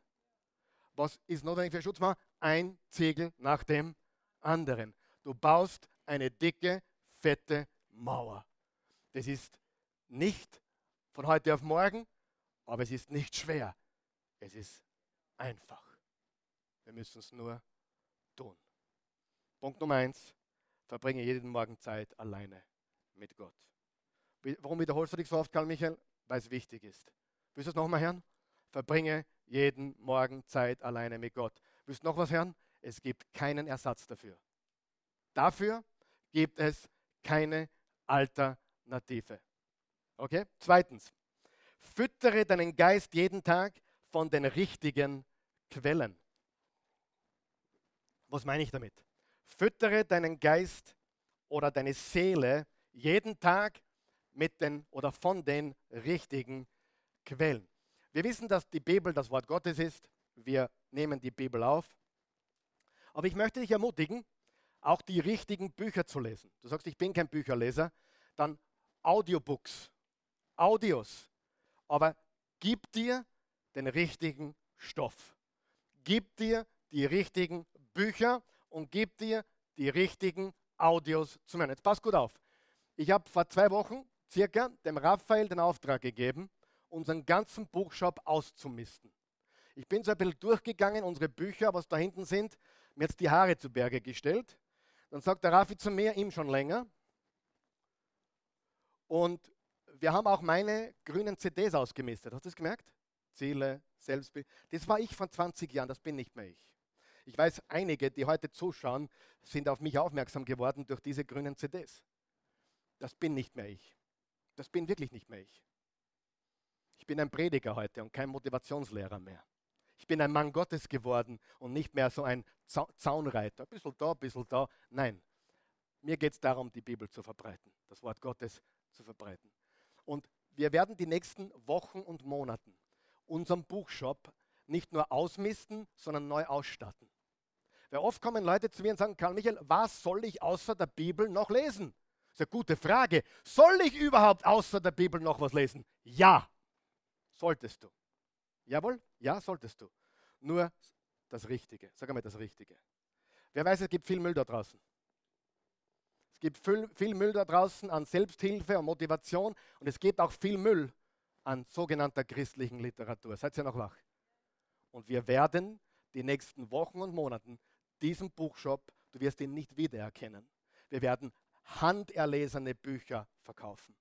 Was ist notwendig für Schutzmauer? Ein Ziegel nach dem anderen. Du baust eine dicke, fette Mauer. Das ist nicht von heute auf morgen, aber es ist nicht schwer. Es ist einfach. Wir müssen es nur tun. Punkt Nummer eins, verbringe jeden Morgen Zeit alleine mit Gott. Warum wiederholst du dich so oft, Karl Michael? Weil es wichtig ist. Willst du es nochmal hören? Verbringe jeden Morgen Zeit alleine mit Gott. Willst du noch was hören? Es gibt keinen Ersatz dafür. Dafür gibt es keine Alternative. Okay? Zweitens, füttere deinen Geist jeden Tag von den richtigen Quellen. Was meine ich damit? Füttere deinen Geist oder deine Seele jeden Tag mit den oder von den richtigen Quellen. Wir wissen, dass die Bibel das Wort Gottes ist. Wir nehmen die Bibel auf. Aber ich möchte dich ermutigen, auch die richtigen Bücher zu lesen. Du sagst, ich bin kein Bücherleser, dann Audiobooks, Audios. Aber gib dir den richtigen Stoff. Gib dir die richtigen Bücher und gib dir die richtigen Audios zu hören. Jetzt pass gut auf. Ich habe vor zwei Wochen circa dem Raphael den Auftrag gegeben, unseren ganzen Buchshop auszumisten. Ich bin so ein bisschen durchgegangen, unsere Bücher, was da hinten sind, mir jetzt die Haare zu Berge gestellt. Dann sagt der Raffi zu mir, ihm schon länger. Und wir haben auch meine grünen CDs ausgemistet. Hast du das gemerkt? Ziele, Selbstbild. Das war ich vor 20 Jahren, das bin nicht mehr ich. Ich weiß, einige, die heute zuschauen, sind auf mich aufmerksam geworden durch diese grünen CDs. Das bin nicht mehr ich. Das bin wirklich nicht mehr ich. Ich bin ein Prediger heute und kein Motivationslehrer mehr. Ich bin ein Mann Gottes geworden und nicht mehr so ein Zaunreiter. Ein bisschen da, ein bisschen da. Nein, mir geht es darum, die Bibel zu verbreiten, das Wort Gottes zu verbreiten. Und wir werden die nächsten Wochen und Monaten unseren Buchshop nicht nur ausmisten, sondern neu ausstatten. Weil oft kommen Leute zu mir und sagen, Karl Michael, was soll ich außer der Bibel noch lesen? Das ist eine gute Frage. Soll ich überhaupt außer der Bibel noch was lesen? Ja, solltest du. Jawohl, ja, solltest du. Nur das Richtige. Sag einmal das Richtige. Wer weiß, es gibt viel Müll da draußen. Es gibt viel, viel Müll da draußen an Selbsthilfe und Motivation und es gibt auch viel Müll an sogenannter christlichen Literatur. Seid ihr noch wach? Und wir werden die nächsten Wochen und Monaten diesen Buchshop, du wirst ihn nicht wiedererkennen. Wir werden handerlesene Bücher verkaufen,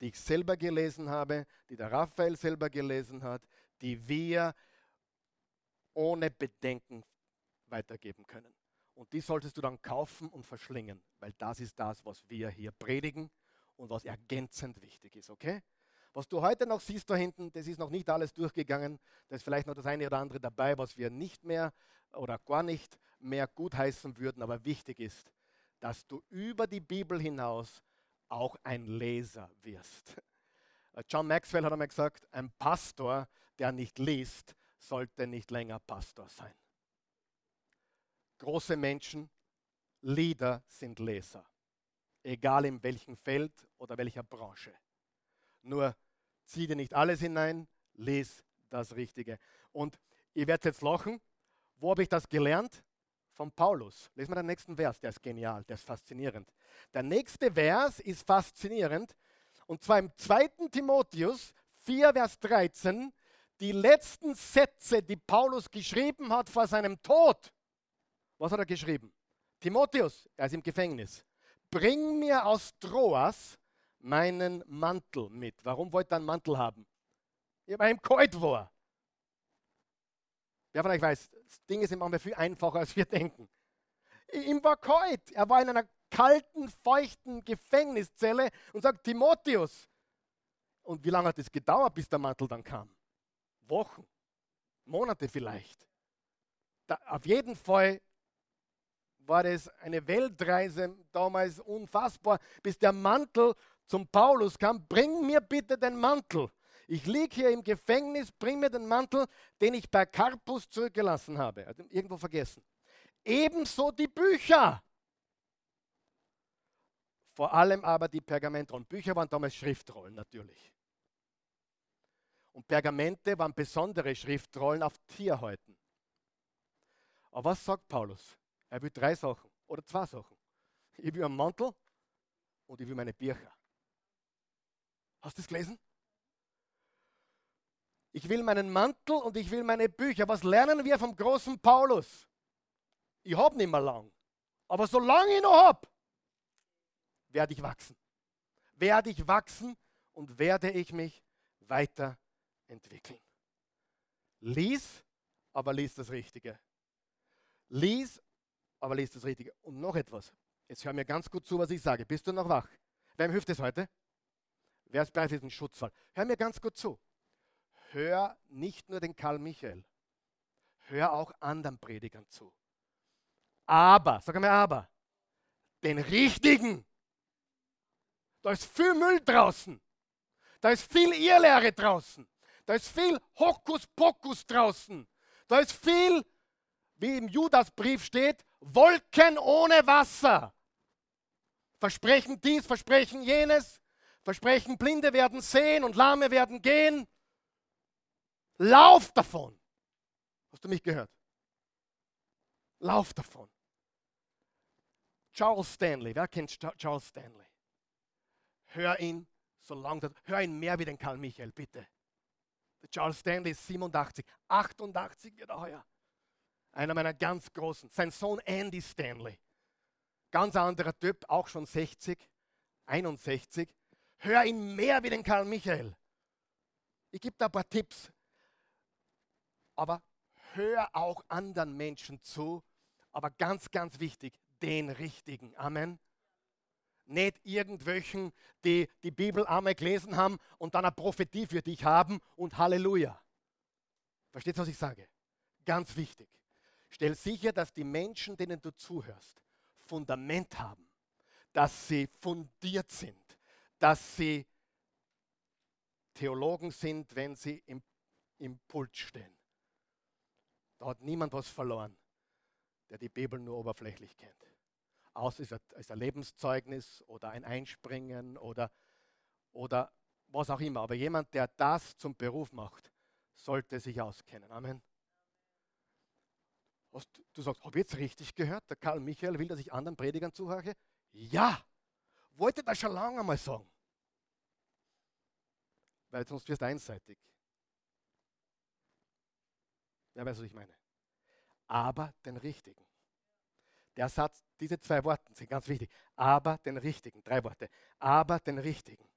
die ich selber gelesen habe, die der Raphael selber gelesen hat, die wir ohne Bedenken weitergeben können. Und die solltest du dann kaufen und verschlingen, weil das ist das, was wir hier predigen und was ergänzend wichtig ist, okay? Was du heute noch siehst da hinten, das ist noch nicht alles durchgegangen. Da ist vielleicht noch das eine oder andere dabei, was wir nicht mehr oder gar nicht mehr gutheißen würden. Aber wichtig ist, dass du über die Bibel hinaus auch ein Leser wirst. John Maxwell hat einmal gesagt, ein Pastor, der nicht liest, sollte nicht länger Pastor sein. Große Menschen, Leader sind Leser, egal in welchem Feld oder welcher Branche. Nur zieh dir nicht alles hinein, les das Richtige. Und ihr werdet jetzt lachen. Wo habe ich das gelernt? Von Paulus. Lesen wir den nächsten Vers, der ist genial, der ist faszinierend. Der nächste Vers ist faszinierend. Und zwar im 2. Timotheus 4, Vers 13, die letzten Sätze, die Paulus geschrieben hat vor seinem Tod. Was hat er geschrieben? Timotheus, er ist im Gefängnis. Bring mir aus Troas meinen Mantel mit. Warum wollte er einen Mantel haben? Ja, weil ihm kalt war. Wer von euch weiß, das Ding ist immer viel einfacher, als wir denken. Ihm war kalt. Er war in einer kalten, feuchten Gefängniszelle und sagt, Timotheus. Und wie lange hat es gedauert, bis der Mantel dann kam? Wochen, Monate vielleicht. Da, auf jeden Fall war das eine Weltreise damals unfassbar, bis der Mantel zum Paulus kam, bring mir bitte den Mantel. Ich liege hier im Gefängnis, bring mir den Mantel, den ich bei Carpus zurückgelassen habe. Ihn irgendwo vergessen. Ebenso die Bücher. Vor allem aber die Pergamentrollen. Bücher waren damals Schriftrollen natürlich. Und Pergamente waren besondere Schriftrollen auf Tierhäuten. Aber was sagt Paulus? Er will drei Sachen oder zwei Sachen. Ich will einen Mantel und ich will meine Bücher. Hast du es gelesen? Ich will meinen Mantel und ich will meine Bücher. Was lernen wir vom großen Paulus? Ich habe nicht mehr lang. Aber solange ich noch habe, werde ich wachsen. werde ich wachsen und werde ich mich weiterentwickeln. Lies, aber lies das Richtige. Lies, aber lies das Richtige. Und noch etwas. Jetzt hör mir ganz gut zu, was ich sage. Bist du noch wach? Wem hilft es heute? Wer ist bereit für Schutzfall? Hör mir ganz gut zu. Hör nicht nur den Karl Michael. Hör auch anderen Predigern zu. Aber, sag mal aber, den richtigen. Da ist viel Müll draußen. Da ist viel Irrlehre draußen. Da ist viel Hokuspokus draußen. Da ist viel, wie im Judasbrief steht, Wolken ohne Wasser. Versprechen dies, versprechen jenes, versprechen Blinde werden sehen und Lahme werden gehen. Lauf davon. Hast du mich gehört? Lauf davon. Charles Stanley, wer kennt Charles Stanley? Hör ihn so lange, hör ihn mehr wie den Karl Michael, bitte. Der Charles Stanley ist 87, 88 wird er heuer. Einer meiner ganz großen. Sein Sohn Andy Stanley. Ganz anderer Typ, auch schon 60, 61. Hör ihn mehr wie den Karl Michael. Ich gebe da ein paar Tipps. Aber hör auch anderen Menschen zu. Aber ganz, ganz wichtig, den richtigen. Amen. Nicht irgendwelchen, die die Bibel einmal gelesen haben und dann eine Prophetie für dich haben und Halleluja. Versteht ihr, was ich sage? Ganz wichtig. Stell sicher, dass die Menschen, denen du zuhörst, Fundament haben, dass sie fundiert sind, dass sie Theologen sind, wenn sie im, im Pult stehen. Da hat niemand was verloren, der die Bibel nur oberflächlich kennt. Außer es ist ein Lebenszeugnis oder ein Einspringen oder, oder was auch immer. Aber jemand, der das zum Beruf macht, sollte sich auskennen. Amen. Du sagst, habe ich jetzt richtig gehört? Der Karl Michael will, dass ich anderen Predigern zuhöre? Ja, wollte das schon lange mal sagen. Weil sonst wirst du einseitig. Ja, weißt du, was ich meine? Aber den richtigen. Der Satz, diese zwei Worte sind ganz wichtig. Aber den richtigen, drei Worte. Aber den richtigen.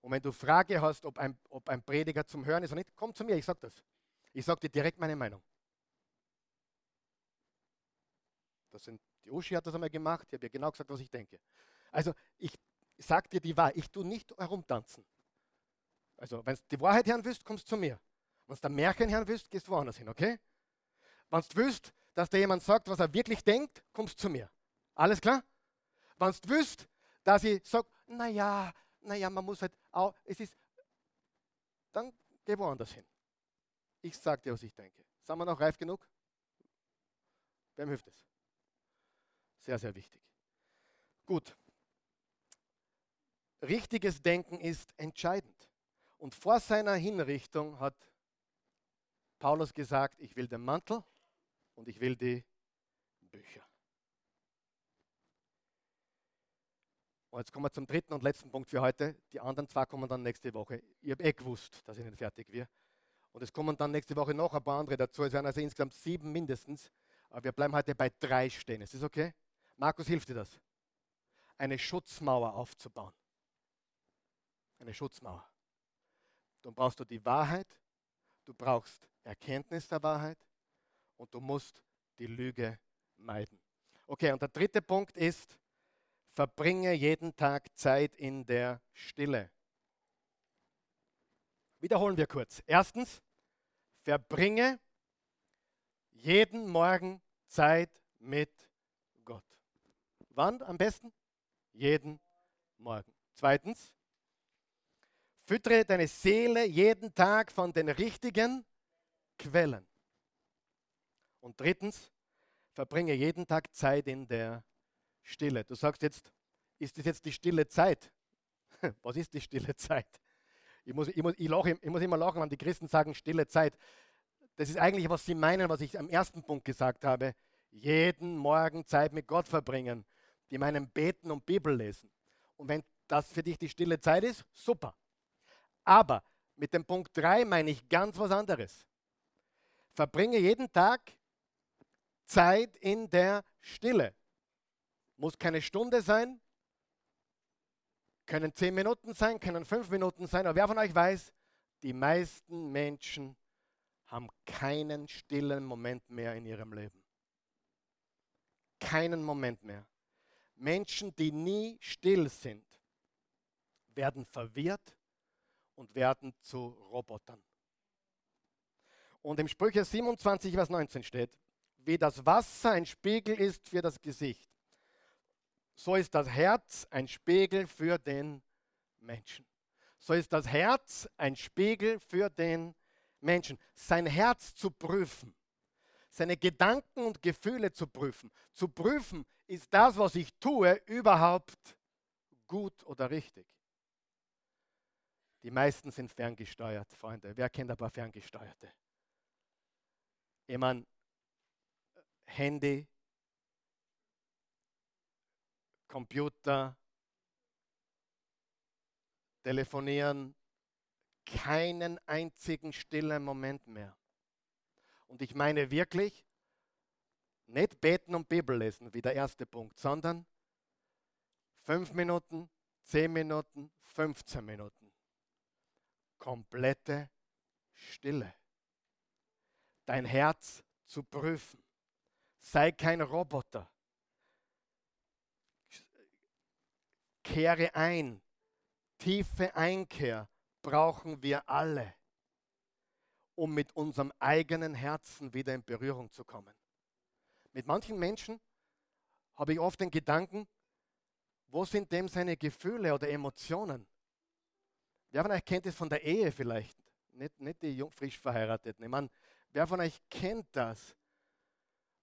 Und wenn du Frage hast, ob ein, ob ein Prediger zum Hören ist oder nicht, komm zu mir, ich sage das. Ich sage dir direkt meine Meinung. Das sind, die Uschi hat das einmal gemacht, ich habe ihr genau gesagt, was ich denke. Also ich sage dir die Wahrheit, ich tue nicht herumtanzen. Also wenn du die Wahrheit hören willst, kommst du zu mir. Wenn du der Märchen hören willst, gehst du woanders hin, okay? Wenn du willst, dass dir jemand sagt, was er wirklich denkt, kommst du zu mir. Alles klar? Wenn du willst, dass ich sage, naja, naja, man muss halt auch, es ist, dann geh woanders hin. Ich sage dir, was ich denke. Sind wir noch reif genug? Wem hilft es? Sehr, sehr wichtig. Gut. Richtiges Denken ist entscheidend. Und vor seiner Hinrichtung hat Paulus gesagt, ich will den Mantel und ich will die Bücher. Und jetzt kommen wir zum dritten und letzten Punkt für heute. Die anderen zwei kommen dann nächste Woche. Ich habe eh gewusst, dass ich nicht fertig werde. Und es kommen dann nächste Woche noch ein paar andere dazu. Es werden also insgesamt sieben mindestens. Aber wir bleiben heute bei drei stehen. Ist das okay? Markus hilft dir das. Eine Schutzmauer aufzubauen. Eine Schutzmauer. Dann brauchst du die Wahrheit, du brauchst Erkenntnis der Wahrheit und du musst die Lüge meiden. Okay, und der dritte Punkt ist, verbringe jeden Tag Zeit in der Stille. Wiederholen wir kurz. Erstens, verbringe jeden Morgen Zeit mit Gott. Wann am besten? Jeden Morgen. Zweitens, füttere deine Seele jeden Tag von den richtigen Quellen. Und drittens, verbringe jeden Tag Zeit in der Stille. Du sagst jetzt, ist das jetzt die stille Zeit? Was ist die stille Zeit? Ich muss, ich, muss, ich, lache, ich muss immer lachen, wenn die Christen sagen stille Zeit. Das ist eigentlich, was sie meinen, was ich am ersten Punkt gesagt habe. Jeden Morgen Zeit mit Gott verbringen die meinen Beten und Bibel lesen. Und wenn das für dich die stille Zeit ist, super. Aber mit dem Punkt 3 meine ich ganz was anderes. Verbringe jeden Tag Zeit in der Stille. Muss keine Stunde sein, Können zehn Minuten sein, können fünf Minuten sein, aber wer von euch weiß, die meisten Menschen haben keinen stillen Moment mehr in ihrem Leben. Keinen Moment mehr. Menschen, die nie still sind, werden verwirrt und werden zu Robotern. Und im Sprüche 27, Vers 19 steht, wie das Wasser ein Spiegel ist für das Gesicht, so ist das Herz ein Spiegel für den Menschen. So ist das Herz ein Spiegel für den Menschen. Sein Herz zu prüfen, seine Gedanken und Gefühle zu prüfen. Zu prüfen, ist das, was ich tue, überhaupt gut oder richtig? Die meisten sind ferngesteuert, Freunde. Wer kennt ein paar Ferngesteuerte? Ich meine, Handy, Computer, telefonieren, keinen einzigen stillen Moment mehr. Und ich meine wirklich, nicht beten und Bibel lesen, wie der erste Punkt, sondern fünf Minuten, zehn Minuten, 15 Minuten. Komplette Stille. Dein Herz zu prüfen. Sei kein Roboter. Kehre ein. Tiefe Einkehr brauchen wir alle, um mit unserem eigenen Herzen wieder in Berührung zu kommen. Mit manchen Menschen habe ich oft den Gedanken, wo sind dem seine Gefühle oder Emotionen? Wer von euch kennt es von der Ehe vielleicht? Nicht, nicht die jung, frisch Verheirateten. Ich meine, wer von euch kennt das,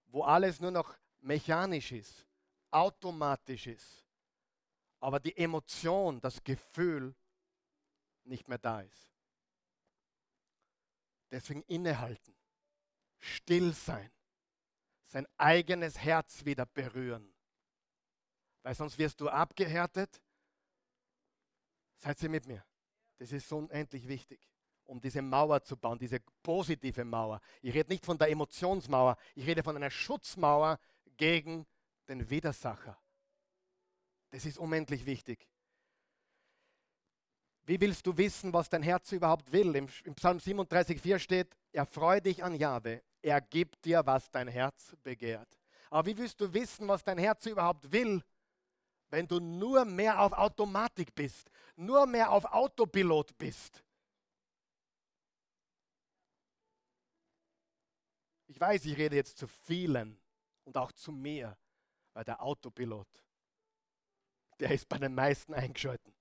wo alles nur noch mechanisch ist, automatisch ist? aber die Emotion, das Gefühl nicht mehr da ist. Deswegen innehalten, still sein, sein eigenes Herz wieder berühren. Weil sonst wirst du abgehärtet. Seid ihr mit mir? Das ist so unendlich wichtig, um diese Mauer zu bauen, diese positive Mauer. Ich rede nicht von der Emotionsmauer, ich rede von einer Schutzmauer gegen den Widersacher. Das ist unendlich wichtig. Wie willst du wissen, was dein Herz überhaupt will? Im, Psalm 37,4 steht, erfreu dich an Jahwe, er gibt dir, was dein Herz begehrt. Aber wie willst du wissen, was dein Herz überhaupt will, wenn du nur mehr auf Automatik bist, nur mehr auf Autopilot bist? Ich weiß, ich rede jetzt zu vielen und auch zu mir, weil der Autopilot der ist bei den meisten eingeschalten.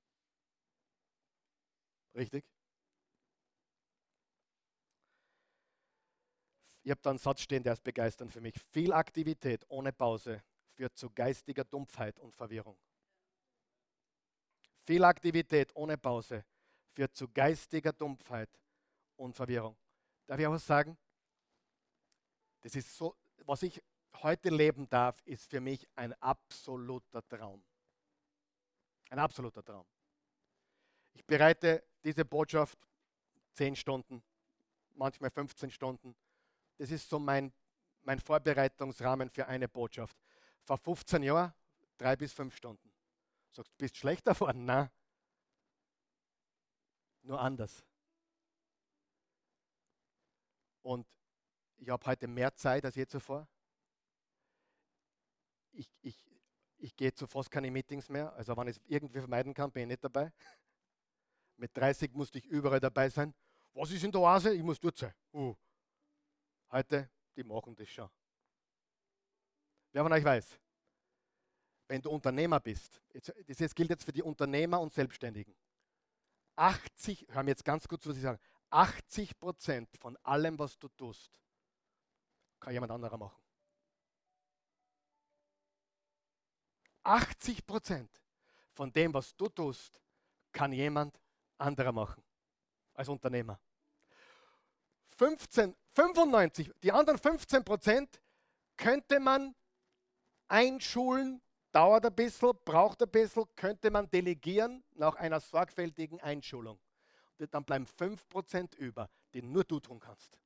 Richtig? Ich habe da einen Satz stehen, der ist begeisternd für mich. Viel Aktivität ohne Pause führt zu geistiger Dumpfheit und Verwirrung. Viel Aktivität ohne Pause führt zu geistiger Dumpfheit und Verwirrung. Darf ich auch was sagen? Das ist so, was ich heute leben darf, ist für mich ein absoluter Traum. Ein absoluter Traum. Ich bereite diese Botschaft 10 Stunden, manchmal 15 Stunden. Das ist so mein, mein Vorbereitungsrahmen für eine Botschaft. Vor 15 Jahren drei bis fünf Stunden. Sagst du, bist schlechter geworden? Nein. Nur anders. Und ich habe heute mehr Zeit als je zuvor. Ich, ich, ich gehe zu fast keine Meetings mehr. Also wenn ich es irgendwie vermeiden kann, bin ich nicht dabei. Mit 30 musste ich überall dabei sein. Was ist in der Oase? Ich muss dort sein. Uh. Heute, die machen das schon. Wer von euch weiß, wenn du Unternehmer bist, das gilt jetzt für die Unternehmer und Selbstständigen. 80, hör mir jetzt ganz kurz, was ich sage, 80 Prozent von allem, was du tust, kann jemand anderer machen. 80 Prozent von dem, was du tust, kann jemand anderer machen als Unternehmer. 15, 95, die anderen 15 Prozent könnte man einschulen, dauert ein bisschen, braucht ein bisschen, könnte man delegieren nach einer sorgfältigen Einschulung. Und dann bleiben 5 Prozent über, die nur du tun kannst.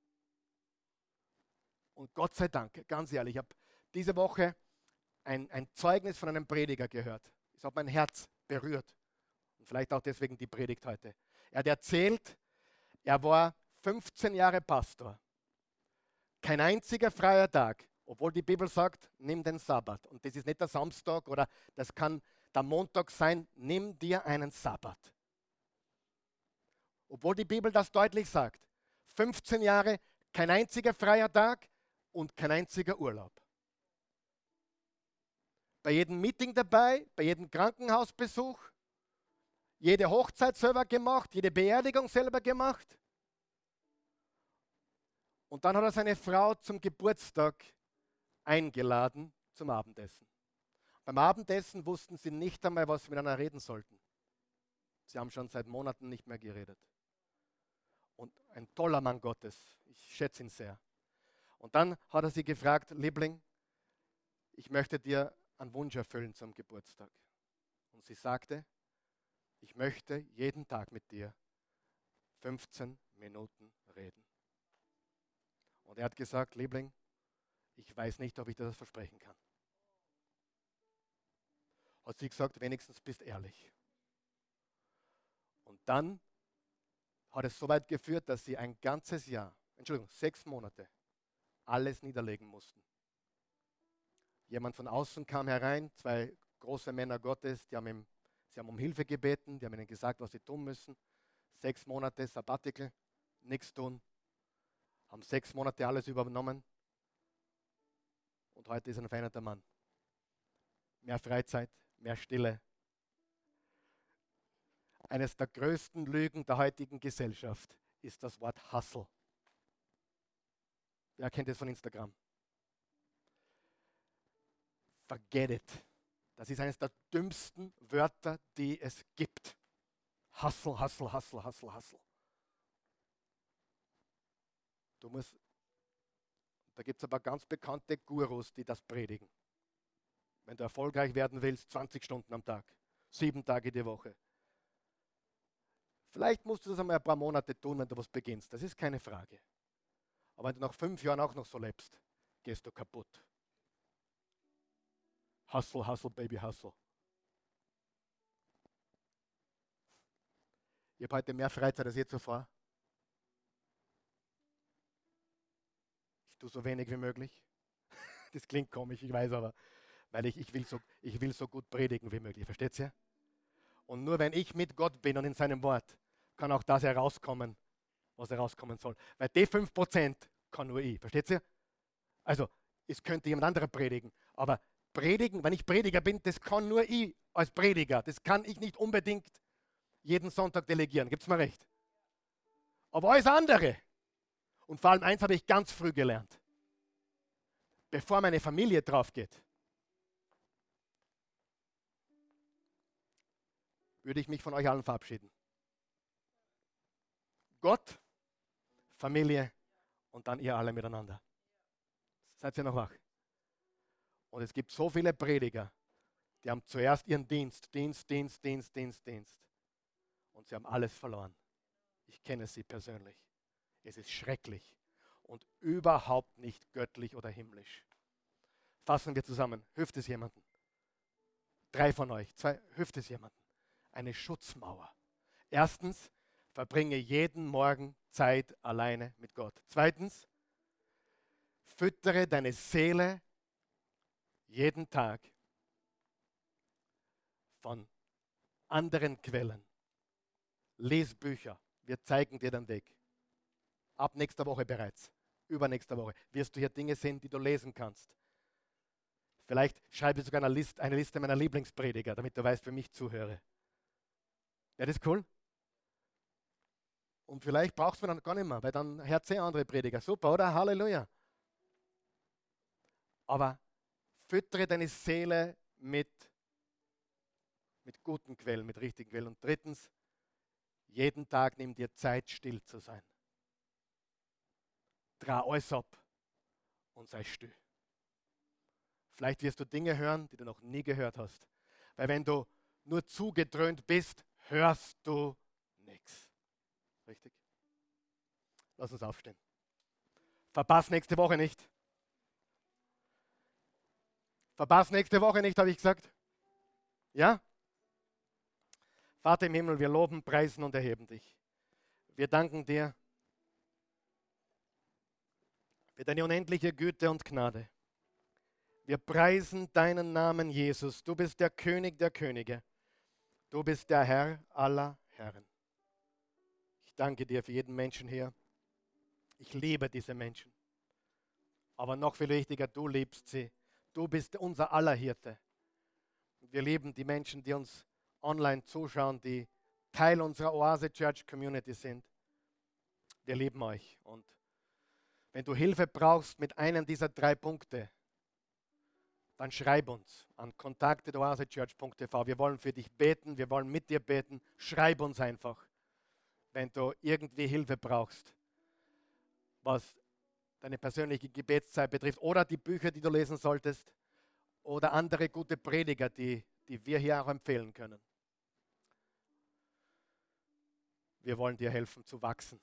Und Gott sei Dank, ganz ehrlich, ich habe diese Woche ein, ein Zeugnis von einem Prediger gehört. Es hat mein Herz berührt. Vielleicht auch deswegen die Predigt heute. Er hat erzählt, er war 15 Jahre Pastor. Kein einziger freier Tag, obwohl die Bibel sagt, nimm den Sabbat. Und das ist nicht der Samstag oder das kann der Montag sein, nimm dir einen Sabbat. Obwohl die Bibel das deutlich sagt. 15 Jahre, kein einziger freier Tag und kein einziger Urlaub. Bei jedem Meeting dabei, bei jedem Krankenhausbesuch, jede Hochzeit selber gemacht, jede Beerdigung selber gemacht. Und dann hat er seine Frau zum Geburtstag eingeladen zum Abendessen. Beim Abendessen wussten sie nicht einmal, was sie miteinander reden sollten. Sie haben schon seit Monaten nicht mehr geredet. Und ein toller Mann Gottes, ich schätze ihn sehr. Und dann hat er sie gefragt, Liebling, ich möchte dir einen Wunsch erfüllen zum Geburtstag. Und sie sagte, ich möchte jeden Tag mit dir 15 Minuten reden. Und er hat gesagt, Liebling, ich weiß nicht, ob ich dir das versprechen kann. Hat sie gesagt, wenigstens bist ehrlich. Und dann hat es so weit geführt, dass sie ein ganzes Jahr, Entschuldigung, sechs Monate, alles niederlegen mussten. Jemand von außen kam herein, zwei große Männer Gottes, die haben ihm, sie haben um Hilfe gebeten, die haben ihnen gesagt, was sie tun müssen. Sechs Monate Sabbatical, nichts tun, haben sechs Monate alles übernommen und heute ist ein veränderter Mann. Mehr Freizeit, mehr Stille. Eines der größten Lügen der heutigen Gesellschaft ist das Wort Hustle. Wer kennt es von Instagram? Forget it. Das ist eines der dümmsten Wörter, die es gibt. Hustle, hustle, hustle, hustle, hustle. Du musst, da gibt es aber ganz bekannte Gurus, die das predigen. Wenn du erfolgreich werden willst, 20 Stunden am Tag, sieben Tage die Woche. Vielleicht musst du das einmal ein paar Monate tun, wenn du was beginnst. Das ist keine Frage. Aber wenn du nach fünf Jahren auch noch so lebst, gehst du kaputt. Hustle, hustle, baby, hustle. Ich habe heute mehr Freizeit als je zuvor. Ich tue so wenig wie möglich. Das klingt komisch, ich weiß aber, weil ich, ich, will, so, ich will so gut predigen wie möglich. Versteht ihr? Und nur wenn ich mit Gott bin und in seinem Wort, kann auch das herauskommen, was herauskommen soll. Weil die 5% kann nur ich. Versteht ihr? Also, es könnte jemand anderer predigen, aber predigen, wenn ich Prediger bin, das kann nur ich als Prediger. Das kann ich nicht unbedingt jeden Sonntag delegieren. Gibt es mir recht? Aber alles andere. Und vor allem eins habe ich ganz früh gelernt. Bevor meine Familie drauf geht, würde ich mich von euch allen verabschieden. Gott, Familie und dann ihr alle miteinander. Seid ihr noch wach? Und es gibt so viele Prediger, die haben zuerst ihren Dienst, Dienst, Dienst, Dienst, Dienst, Dienst. Und sie haben alles verloren. Ich kenne sie persönlich. Es ist schrecklich und überhaupt nicht göttlich oder himmlisch. Fassen wir zusammen. Hüft es jemanden? Drei von euch. Zwei. Hüft es jemanden? Eine Schutzmauer. Erstens, verbringe jeden Morgen Zeit alleine mit Gott. Zweitens, füttere deine Seele jeden Tag von anderen Quellen. Lies Bücher. Wir zeigen dir den Weg. Ab nächster Woche bereits. Übernächster Woche wirst du hier Dinge sehen, die du lesen kannst. Vielleicht schreibe ich sogar eine Liste, eine Liste meiner Lieblingsprediger, damit du weißt, für mich zuhöre. Wäre das cool? Und vielleicht brauchst du dann gar nicht mehr, weil dann hört sie andere Prediger. Super, oder? Halleluja. Aber Füttere deine Seele mit, mit guten Quellen, mit richtigen Quellen. Und drittens, jeden Tag nimm dir Zeit, still zu sein. Dreh alles ab und sei still. Vielleicht wirst du Dinge hören, die du noch nie gehört hast. Weil wenn du nur zugedröhnt bist, hörst du nichts. Richtig? Lass uns aufstehen. Verpass nächste Woche nicht. Verpass nächste Woche nicht, habe ich gesagt. Ja? Vater im Himmel, wir loben, preisen und erheben dich. Wir danken dir für deine unendliche Güte und Gnade. Wir preisen deinen Namen, Jesus. Du bist der König der Könige. Du bist der Herr aller Herren. Ich danke dir für jeden Menschen hier. Ich liebe diese Menschen. Aber noch viel wichtiger, du liebst sie. Du bist unser aller Hirte. Wir lieben die Menschen, die uns online zuschauen, die Teil unserer Oase Church Community sind. Wir lieben euch. Und wenn du Hilfe brauchst mit einem dieser drei Punkte, dann schreib uns an kontakte.oasechurch.tv. Wir wollen für dich beten, wir wollen mit dir beten. Schreib uns einfach, wenn du irgendwie Hilfe brauchst, was deine persönliche Gebetszeit betrifft oder die Bücher, die du lesen solltest oder andere gute Prediger, die, die wir hier auch empfehlen können. Wir wollen dir helfen zu wachsen.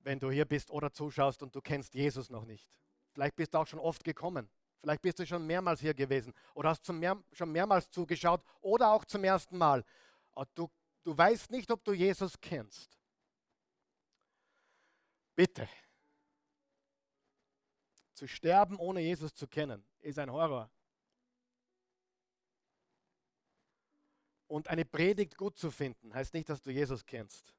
Wenn du hier bist oder zuschaust und du kennst Jesus noch nicht, vielleicht bist du auch schon oft gekommen, vielleicht bist du schon mehrmals hier gewesen oder hast mehr, schon mehrmals zugeschaut oder auch zum ersten Mal. Du, du weißt nicht, ob du Jesus kennst. Bitte. Zu sterben, ohne Jesus zu kennen, ist ein Horror. Und eine Predigt gut zu finden, heißt nicht, dass du Jesus kennst.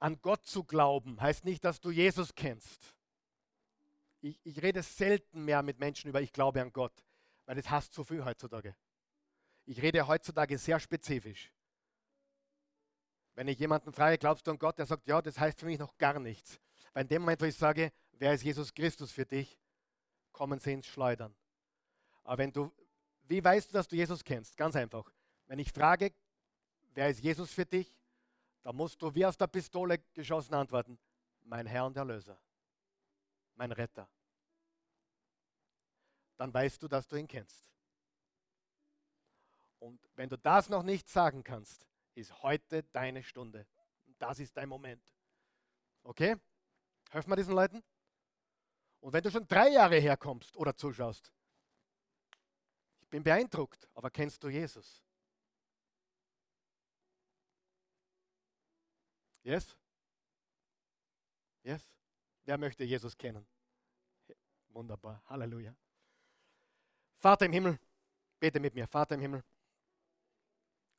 An Gott zu glauben, heißt nicht, dass du Jesus kennst. Ich, ich rede selten mehr mit Menschen über, ich glaube an Gott, weil das hasst zu viel heutzutage. Ich rede heutzutage sehr spezifisch. Wenn ich jemanden frage, glaubst du an Gott, der sagt, ja, das heißt für mich noch gar nichts. Weil in dem Moment, wo ich sage, wer ist Jesus Christus für dich, kommen sie ins Schleudern. Aber wenn du wie weißt du, dass du Jesus kennst? Ganz einfach. Wenn ich frage, wer ist Jesus für dich, dann musst du wie aus der Pistole geschossen antworten, mein Herr und Erlöser, mein Retter. Dann weißt du, dass du ihn kennst. Und wenn du das noch nicht sagen kannst, ist heute deine Stunde. Das ist dein Moment. Okay? Helfen wir diesen Leuten? Und wenn du schon drei Jahre herkommst oder zuschaust, bin beeindruckt, aber kennst du Jesus? Yes? Yes? Wer möchte Jesus kennen? Wunderbar. Halleluja. Vater im Himmel, bete mit mir. Vater im Himmel,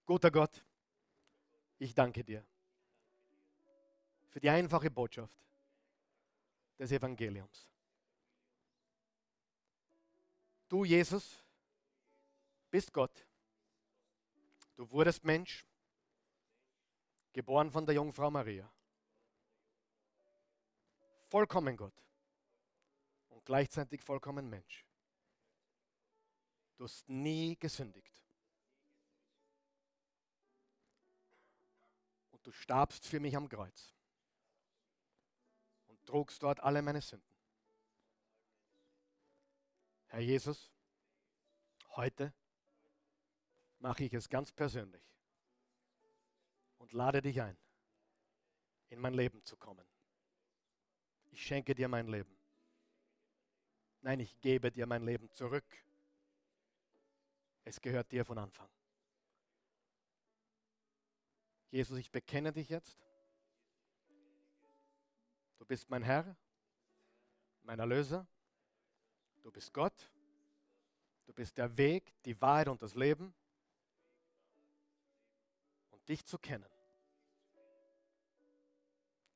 guter Gott, ich danke dir für die einfache Botschaft des Evangeliums. Du, Jesus, bist Gott. Du wurdest Mensch, geboren von der Jungfrau Maria. Vollkommen Gott und gleichzeitig vollkommen Mensch. Du hast nie gesündigt. Und du starbst für mich am Kreuz und trugst dort alle meine Sünden. Herr Jesus, heute mache ich es ganz persönlich und lade dich ein, in mein Leben zu kommen. Ich schenke dir mein Leben. Nein, ich gebe dir mein Leben zurück. Es gehört dir von Anfang. Jesus, ich bekenne dich jetzt. Du bist mein Herr, mein Erlöser. Du bist Gott. Du bist der Weg, die Wahrheit und das Leben dich zu kennen,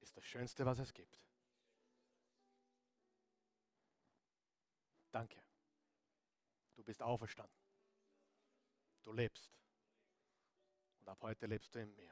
ist das Schönste, was es gibt. Danke. Du bist auferstanden. Du lebst. Und ab heute lebst du in mir.